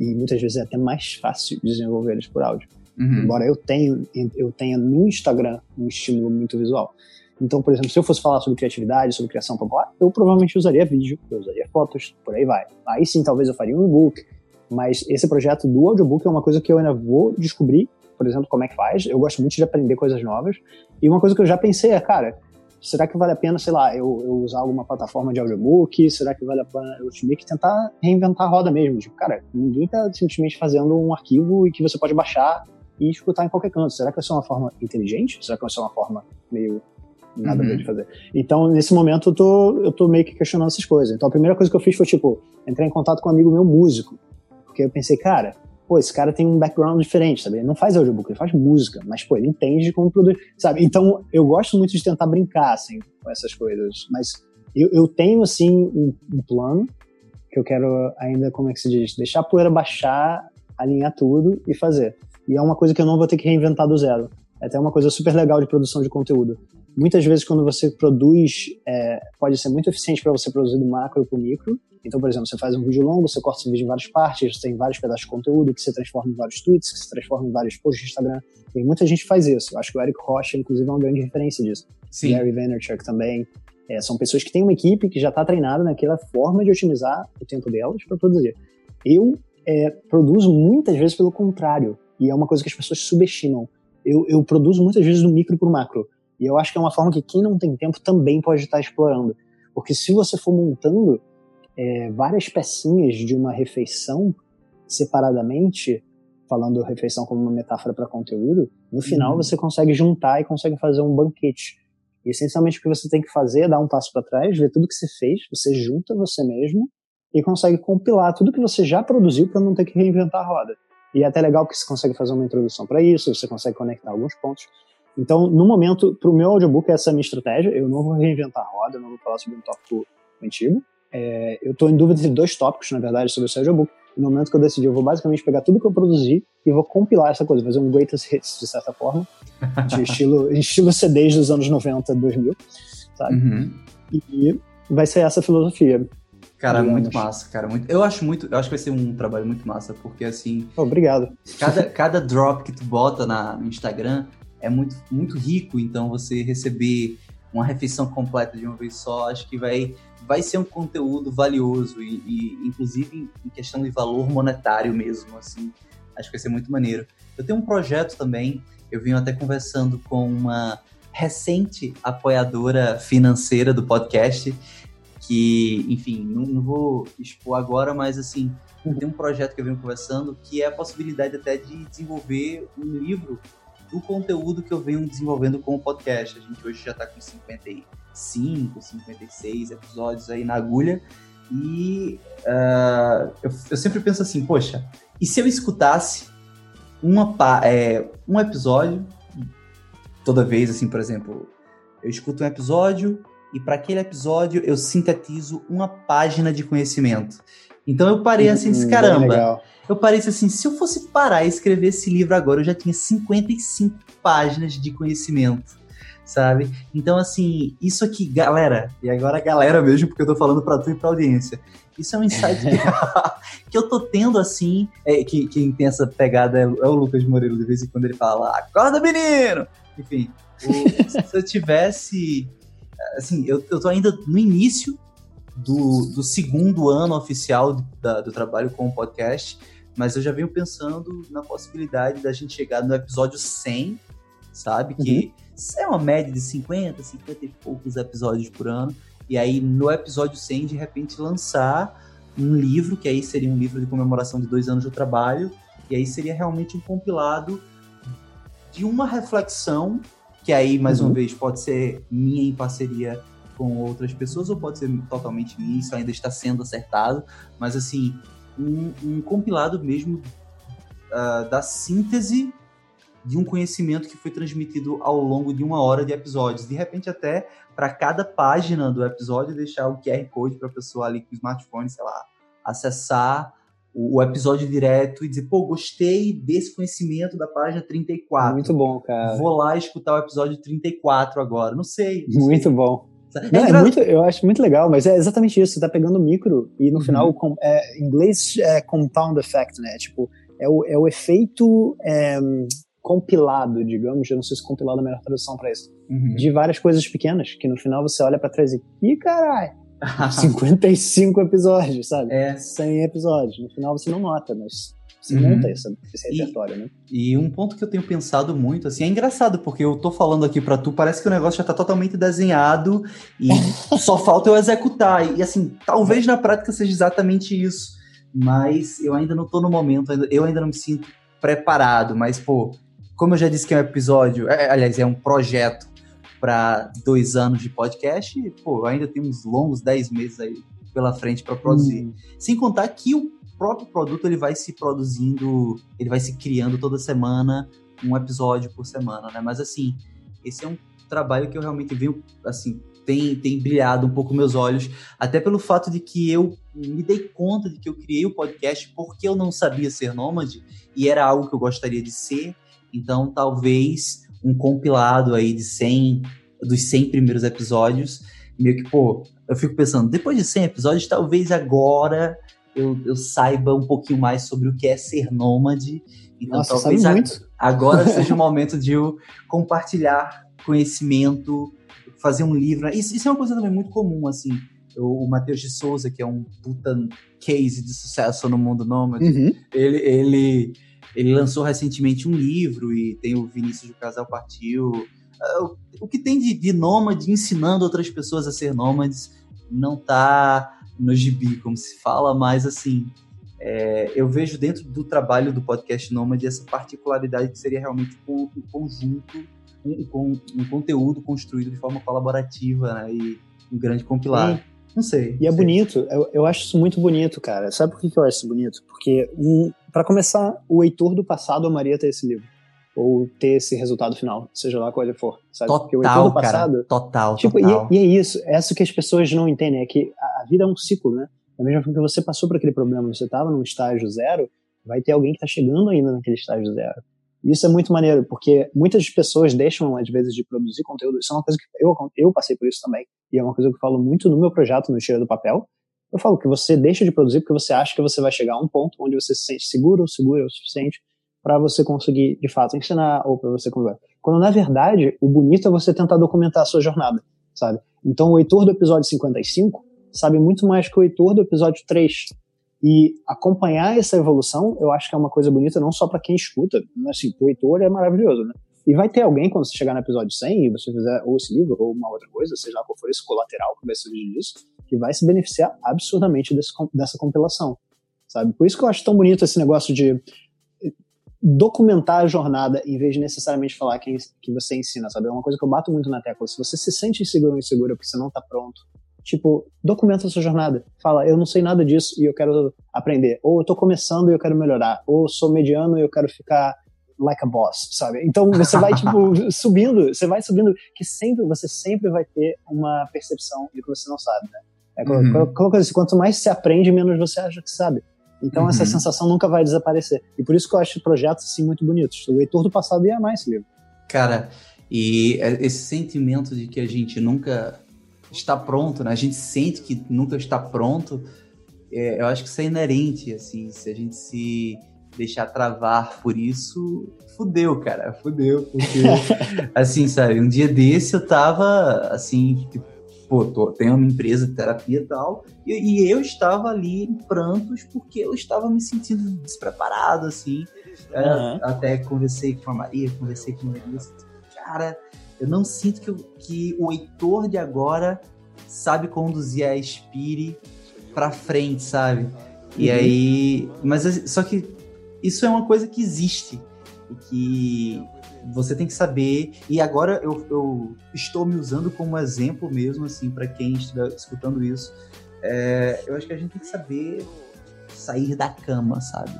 E muitas vezes é até mais fácil desenvolver eles por áudio. Uhum. Embora eu tenha, eu tenha no Instagram um estímulo muito visual. Então, por exemplo, se eu fosse falar sobre criatividade, sobre criação popular, eu provavelmente usaria vídeo, eu usaria fotos, por aí vai. Aí sim, talvez eu faria um e-book, mas esse projeto do audiobook é uma coisa que eu ainda vou descobrir, por exemplo, como é que faz. Eu gosto muito de aprender coisas novas. E uma coisa que eu já pensei é, cara, será que vale a pena, sei lá, eu, eu usar alguma plataforma de audiobook? Será que vale a pena eu meio que tentar reinventar a roda mesmo? Tipo, cara, ninguém tá simplesmente fazendo um arquivo e que você pode baixar e escutar em qualquer canto. Será que vai ser uma forma inteligente? Será que vai ser uma forma meio nada Uhum. de fazer? Então, nesse momento, eu tô, eu tô meio que questionando essas coisas. Então, a primeira coisa que eu fiz foi, tipo, entrar em contato com um amigo meu músico. Porque eu pensei, cara, pô, esse cara tem um background diferente, sabe? Ele não faz audiobook, ele faz música, mas, pô, ele entende como produzir, sabe? Então, eu gosto muito de tentar brincar, assim, com essas coisas. Mas eu, eu tenho, assim, um, um plano que eu quero ainda, como é que se diz? Deixar a poeira baixar, alinhar tudo e fazer. E é uma coisa que eu não vou ter que reinventar do zero. É até uma coisa super legal de produção de conteúdo. muitas vezes quando você produz, é, pode ser muito eficiente para você produzir do macro para o micro. Então, por exemplo, você faz um vídeo longo, você corta esse vídeo em várias partes, você tem vários pedaços de conteúdo que você transforma em vários tweets, que você transforma em vários posts de Instagram. E muita gente faz isso. Eu acho que o Eric Rocha, inclusive, é uma grande referência disso. Sim. Gary Vaynerchuk também. É, são pessoas que têm uma equipe que já está treinada naquela forma de otimizar o tempo delas para produzir. Eu é, produzo muitas vezes pelo contrário, e é uma coisa que as pessoas subestimam. Eu, eu produzo muitas vezes do micro para o macro. E eu acho que é uma forma que quem não tem tempo também pode estar explorando. Porque se você for montando é, várias pecinhas de uma refeição separadamente, falando refeição como uma metáfora para conteúdo, no final Uhum. você consegue juntar e consegue fazer um banquete. E essencialmente o que você tem que fazer é dar um passo para trás, ver tudo que você fez, você junta você mesmo e consegue compilar tudo que você já produziu para não ter que reinventar a roda. E é até legal porque você consegue fazer uma introdução para isso, você consegue conectar alguns pontos. Então, no momento, para o meu audiobook, essa é a minha estratégia. Eu não vou reinventar a roda, eu não vou falar sobre um tópico antigo. É, eu estou em dúvida entre dois tópicos, na verdade, sobre esse audiobook. No momento que eu decidi, eu vou basicamente pegar tudo que eu produzi e vou compilar essa coisa, fazer um greatest hits, de certa forma, de estilo, estilo CDs dos anos 90, 2000, sabe? Uhum. E vai ser essa filosofia. Cara, Digamos. muito massa, cara. Muito... Eu acho muito. Eu acho que vai ser um trabalho muito massa, porque assim, Obrigado. cada, cada drop que tu bota na, no Instagram é muito, muito rico, então você receber uma refeição completa de uma vez só, acho que vai, vai ser um conteúdo valioso e, e, inclusive em questão de valor monetário mesmo, assim, acho que vai ser muito maneiro. Eu tenho um projeto também, eu vim até conversando com uma recente apoiadora financeira do podcast, que, enfim, não, não vou expor agora, mas assim, tem um projeto que eu venho conversando que é a possibilidade até de desenvolver um livro do conteúdo que eu venho desenvolvendo com o podcast. A gente hoje já está com 55, 56 episódios aí na agulha. E uh, eu, eu, sempre penso assim, poxa, e se eu escutasse uma, é, um episódio toda vez, assim, por exemplo, eu escuto um episódio e para aquele episódio eu sintetizo uma página de conhecimento. Então eu parei assim, disse, caramba, eu parei assim, se eu fosse parar e escrever esse livro agora, eu já tinha 55 páginas de conhecimento, sabe? Então, assim, isso aqui, galera, e agora galera mesmo, porque eu tô falando pra tu e pra audiência, isso é um insight que, que eu tô tendo, assim, é, que quem tem essa pegada é, é, o Lucas Moreira, de vez em quando ele fala, acorda menino! Enfim, o, se eu tivesse, assim, eu, eu tô ainda no início do, do, segundo ano oficial do, da, do, trabalho com o podcast, mas eu já venho pensando na possibilidade da gente chegar no episódio 100, sabe? Uhum. Que é uma média de 50, 50 e poucos episódios por ano, e aí no episódio 100, de repente, lançar um livro, que aí seria um livro de comemoração de dois anos do trabalho, e aí seria realmente um compilado de uma reflexão, que aí, mais uhum. uma vez, pode ser minha em parceria com outras pessoas ou pode ser totalmente minha, isso ainda está sendo acertado, mas assim, um, um compilado mesmo uh, da síntese de um conhecimento que foi transmitido ao longo de uma hora de episódios. De repente, até para cada página do episódio, deixar o QR Code para a pessoa ali com o smartphone, sei lá, acessar o, episódio direto e dizer, pô, gostei desse conhecimento da página 34. Muito bom, cara. Vou lá escutar o episódio 34 agora. Não sei. Não Muito sei. bom. Não, é muito, eu acho muito legal, mas é exatamente isso. Você tá pegando o micro e no uhum. final, com, é, em inglês é compound effect, né? Tipo, é o, é o efeito é, compilado, digamos. Eu não sei se compilado é a melhor tradução para isso. Uhum. De várias coisas pequenas, que no final você olha para trás e. Ih, caralho! 55 episódios, sabe? É. 100 episódios. No final você não nota, mas você uhum. monta esse, esse repertório, e, né? E um ponto que eu tenho pensado muito, assim, é engraçado, porque eu tô falando aqui pra tu, parece que o negócio já tá totalmente desenhado e só falta eu executar. E, assim, talvez na prática seja exatamente isso. Mas eu ainda não tô no momento, eu ainda não me sinto preparado. Mas, pô, como eu já disse que é um episódio, é, aliás, é um projeto para dois anos de podcast, e, pô, ainda tenho uns longos 10 meses aí pela frente para produzir. Hum. Sem contar que o próprio produto ele vai se produzindo, ele vai se criando toda semana, um episódio por semana, né? Mas assim, esse é um trabalho que eu realmente venho, assim, tem, tem brilhado um pouco meus olhos, até pelo fato de que eu me dei conta de que eu criei o podcast porque eu não sabia ser nômade e era algo que eu gostaria de ser. Então, talvez um compilado aí de 100 dos 100 primeiros episódios, meio que, pô, eu fico pensando, depois de 100 episódios, talvez agora eu, eu saiba um pouquinho mais sobre o que é ser nômade. Então Nossa, talvez a- muito. agora seja o momento de eu compartilhar conhecimento, fazer um livro. Isso, isso é uma coisa também muito comum, assim. O, o Matheus de Souza, que é um puta case de sucesso no mundo nômade, Uhum. ele, ele, ele lançou recentemente um livro e tem o Vinícius do Casal Partiu. Ah, o- O que tem de, de nômade ensinando outras pessoas a ser nômades não tá no gibi, como se fala, mas assim, é, eu vejo dentro do trabalho do podcast Nômade essa particularidade que seria realmente um, um conjunto, um, um- um conteúdo construído de forma colaborativa né, e um grande compilado. Não sei. E é sei. bonito, eu, eu acho isso muito bonito, cara. Sabe por que que eu acho isso bonito? Porque, um, para começar, o Heitor do passado amaria ter esse livro. Ou ter esse resultado final, seja lá qual ele for. Sabe? Porque o Heitor Total, do passado. cara. Total, Tipo, e, total. e é isso, é isso que as pessoas não entendem, é que a, vida é um ciclo, né? Da mesma forma que você passou por aquele problema, você estava num estágio zero, vai ter alguém que está chegando ainda naquele estágio zero. E isso é muito maneiro, porque muitas pessoas deixam, às vezes, de produzir conteúdo. Isso é uma coisa que eu, eu passei por isso também, e é uma coisa que eu falo muito no meu projeto, no Tira do Papel. Eu falo que você deixa de produzir porque você acha que você vai chegar a um ponto onde você se sente seguro seguro o suficiente para você conseguir, de fato, ensinar ou para você conversar. Quando, na verdade, o bonito é você tentar documentar a sua jornada, sabe? Então, o Heitor do episódio 55 sabe muito mais que o Heitor do episódio 3. E acompanhar essa evolução, eu acho que é uma coisa bonita não só para quem escuta, mas assim, o Heitor é maravilhoso, né? E vai ter alguém, quando você chegar no episódio 100 e você fizer ou esse livro ou uma outra coisa, seja lá qual for esse colateral que vai surgir disso, que vai se beneficiar absurdamente desse, dessa compilação, sabe? Por isso que eu acho tão bonito esse negócio de documentar a jornada em vez de necessariamente falar que, que você ensina, sabe? É uma coisa que eu bato muito na tecla. Se você se sente inseguro ou insegura porque você não tá pronto, tipo, documenta a sua jornada. Fala, eu não sei nada disso e eu quero aprender. Ou eu tô começando e eu quero melhorar. Ou eu sou mediano e eu quero ficar like a boss, sabe? Então você vai, tipo, subindo, você vai subindo, que sempre, você sempre vai ter uma percepção de que você não sabe, né? É Uhum. coisa assim, quanto mais você aprende, menos você acha que sabe. Então Uhum. essa sensação nunca vai desaparecer. E por isso que eu acho projetos assim muito bonitos. O Heitor do passado ia amar esse livro. Cara, e é- esse sentimento de que a gente nunca está pronto, né? A gente sente que nunca está pronto. é, eu acho que isso é inerente, assim. Se a gente se deixar travar por isso, fudeu, cara. Fudeu, porque, assim, sabe? Um dia desse eu tava, assim, tipo, pô, tô, tenho uma empresa de terapia e tal, e, e eu estava ali em prantos porque eu estava me sentindo despreparado, assim. É, Aham. Até conversei com a Maria, conversei com a Melissa. Cara, eu não sinto que, o- que o Heitor de agora sabe conduzir a Spire pra frente, sabe? E Uhum. aí. Mas assim, só que isso é uma coisa que existe. E que você tem que saber. E agora eu, eu estou me usando como exemplo mesmo, assim, para quem estiver escutando isso. É, eu acho que a gente tem que saber sair da cama, sabe?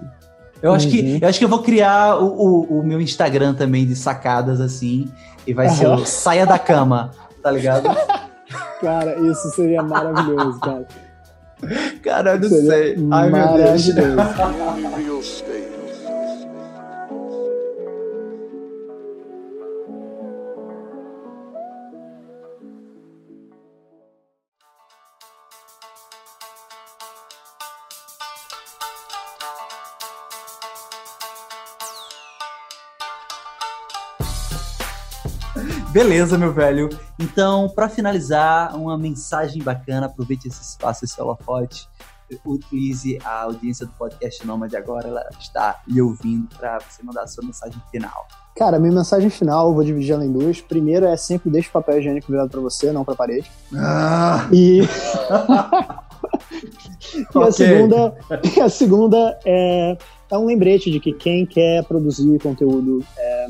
Eu acho, Uhum. que, eu acho que eu vou criar o, o, o meu Instagram também de sacadas assim. E vai ser o Saia da Cama, tá ligado? Cara, isso seria maravilhoso, cara. Cara, eu não Seria sei. Ai, meu Deus. Beleza, meu velho. Então, pra finalizar, uma mensagem bacana, aproveite esse espaço, esse holofote, utilize a audiência do podcast Nômade agora, ela está lhe ouvindo para você mandar a sua mensagem final. Cara, minha mensagem final, eu vou dividir ela em duas. Primeiro é sempre deixe o papel higiênico virado pra você, não pra parede. E, e a Ok. segunda, a segunda é, é um lembrete de que quem quer produzir conteúdo é,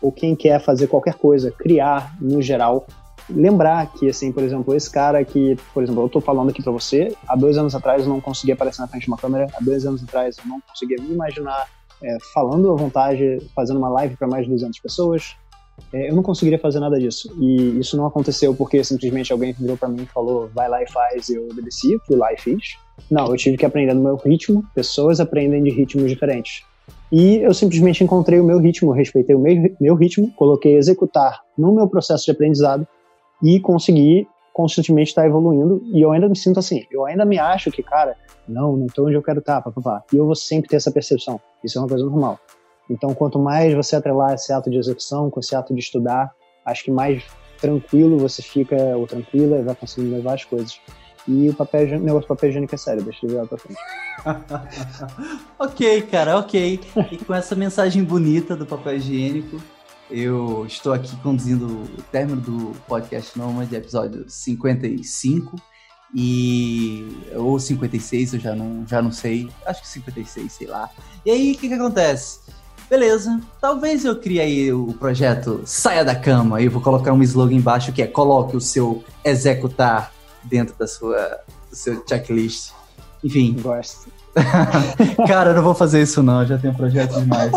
ou quem quer fazer qualquer coisa, criar no geral, lembrar que, assim, por exemplo, esse cara que, por exemplo, eu tô falando aqui pra você, há dois anos atrás eu não conseguia aparecer na frente de uma câmera, há dois anos atrás eu não conseguia me imaginar é, falando à vontade, fazendo uma live para mais de 200 pessoas. É, eu não conseguiria fazer nada disso. E isso não aconteceu porque simplesmente alguém virou para mim e falou, vai lá e faz, e eu obedeci, fui lá e fiz. Não, eu tive que aprender no meu ritmo, pessoas aprendem de ritmos diferentes. E eu simplesmente encontrei o meu ritmo, respeitei o meu, ritmo, coloquei executar no meu processo de aprendizado e conseguir constantemente estar evoluindo. E eu ainda me sinto assim, eu ainda me acho que, cara, não, não estou onde eu quero estar, papapá. E eu vou sempre ter essa percepção. Isso é uma coisa normal. Então, quanto mais você atrelar esse ato de execução com esse ato de estudar, acho que mais tranquilo você fica, ou tranquila, e vai conseguindo levar as coisas. E o papel, o negócio do papel higiênico é sério, deixa eu ver pra frente. ok, cara, ok. E com essa mensagem bonita do papel higiênico, eu estou aqui conduzindo o término do podcast Nomad, episódio 55. E. Ou 56, eu já não, já não sei. Acho que 56, sei lá. E aí, o que, que acontece? Beleza, talvez eu crie aí o projeto Saia da Cama e vou colocar um slogan embaixo que é coloque o seu executar dentro da sua, do seu checklist. Enfim. Gosto. Cara, eu não vou fazer isso não, já tenho projeto demais.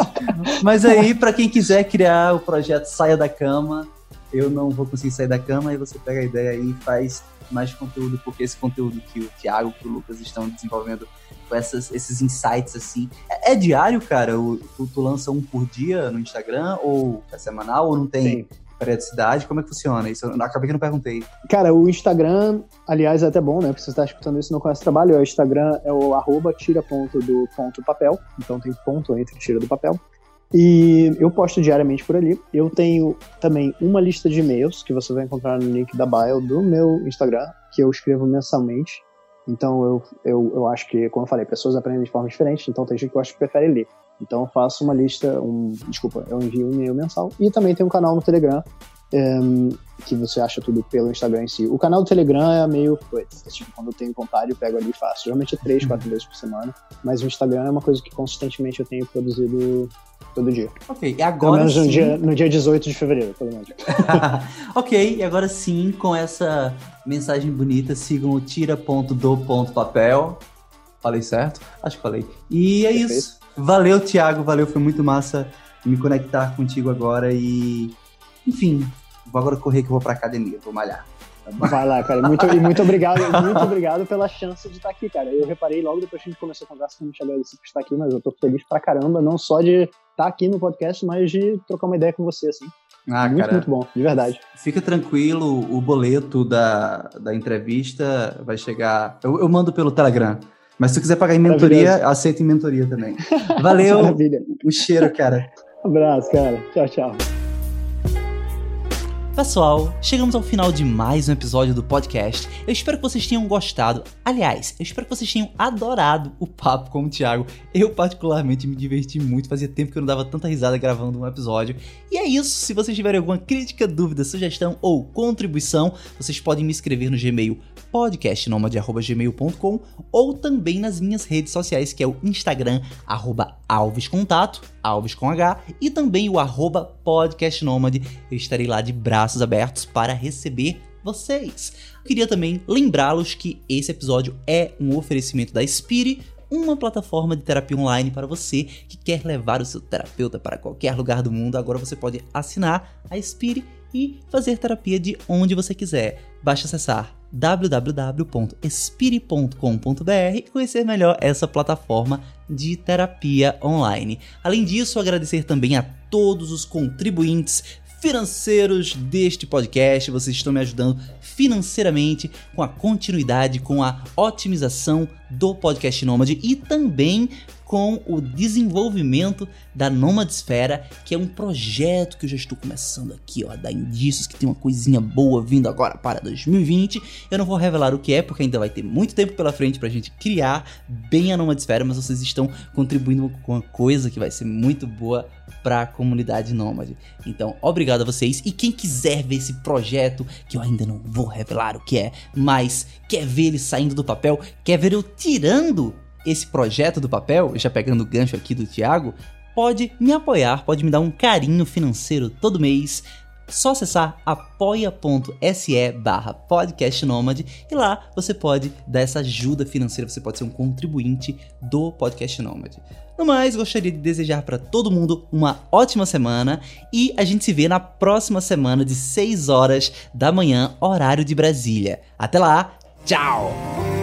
Mas aí, para quem quiser criar o projeto Saia da Cama, eu não vou conseguir sair da cama, e você pega a ideia aí e faz mais conteúdo, porque esse conteúdo que o Thiago e o Lucas estão desenvolvendo com essas, esses insights assim. É, é diário, cara? O, tu, tu, lança um por dia no Instagram, ou é semanal, ou não tem Sim. Periodicidade? Como é que funciona? Isso eu acabei que não perguntei. Cara, o Instagram, aliás, é até bom, né? Porque você está escutando isso e não conhece o trabalho. O Instagram é o arroba tira ponto do ponto papel. Então tem ponto entre tira do papel. E eu posto diariamente por ali. Eu tenho também uma lista de e-mails que você vai encontrar no link da bio do meu Instagram, que eu escrevo mensalmente. Então eu, eu, eu acho que, como eu falei, pessoas aprendem de forma diferente, então tem gente que eu acho que prefere ler. Então eu faço uma lista, um, desculpa, eu envio um e-mail mensal. E também tem um canal no Telegram, um, que você acha tudo pelo Instagram em si. O canal do Telegram é meio. É tipo, quando eu tenho vontade, eu pego ali e faço. Geralmente é três, quatro vezes por semana. Mas o Instagram é uma coisa que consistentemente eu tenho produzido todo dia. Ok, e agora pelo menos sim... no, dia, no dia 18 de fevereiro, pelo menos. ok, e agora sim, com essa mensagem bonita, sigam o tira.do.papel. Falei certo? Acho que falei. E é Perfeito. isso. Valeu, Thiago, valeu, foi muito massa me conectar contigo agora e... Enfim, vou agora correr que eu vou pra academia, vou malhar. Vai lá, cara. Muito, muito obrigado, muito obrigado pela chance de estar aqui, cara. Eu reparei logo depois que a gente começou a conversa que a gente agradeceu por estar aqui, mas eu tô feliz pra caramba, não só de estar aqui no podcast, mas de trocar uma ideia com você, assim. Ah, muito, cara, muito bom, de verdade. Fica tranquilo, o boleto da, da entrevista vai chegar. Eu, eu mando pelo Telegram. Mas se tu quiser pagar em mentoria, aceita em mentoria também. Valeu! Maravilha. O cheiro, cara. Um abraço, cara. Tchau, tchau. Pessoal, chegamos ao final de mais um episódio do podcast. Eu espero que vocês tenham gostado. Aliás, eu espero que vocês tenham adorado o papo com o Thiago. Eu, particularmente, me diverti muito. Fazia tempo que eu não dava tanta risada gravando um episódio. E é isso. Se vocês tiverem alguma crítica, dúvida, sugestão ou contribuição, vocês podem me escrever no Gmail podcastnomad.gmail.com ou também nas minhas redes sociais, que é o Instagram, arroba alvescontato, alves com H, e também o arroba podcastnomad. Eu estarei lá de braços abertos para receber vocês. Eu queria também lembrá-los que esse episódio é um oferecimento da Spire, uma plataforma de terapia online para você que quer levar o seu terapeuta para qualquer lugar do mundo. Agora você pode assinar a Spire e fazer terapia de onde você quiser. Basta acessar www.espire.com.br e conhecer melhor essa plataforma de terapia online. Além disso, agradecer também a todos os contribuintes financeiros deste podcast. Vocês estão me ajudando financeiramente com a continuidade, com a otimização do podcast Nômade e também com o desenvolvimento da Nomadesfera, que é um projeto que eu já estou começando aqui, ó, a dar indícios que tem uma coisinha boa vindo agora para 2020. Eu não vou revelar o que é, porque ainda vai ter muito tempo pela frente para a gente criar bem a Nomadesfera, mas vocês estão contribuindo com uma coisa que vai ser muito boa para a comunidade nômade. Então, obrigado a vocês. E quem quiser ver esse projeto, que eu ainda não vou revelar o que é, mas quer ver ele saindo do papel, quer ver eu tirando esse projeto do papel, já pegando o gancho aqui do Thiago, pode me apoiar, pode me dar um carinho financeiro todo mês. Só acessar apoia.se barra podcastnomad e lá você pode dar essa ajuda financeira, você pode ser um contribuinte do Podcast Nomad. No mais, gostaria de desejar para todo mundo uma ótima semana e a gente se vê na próxima semana de 6 horas da manhã, horário de Brasília. Até lá, tchau!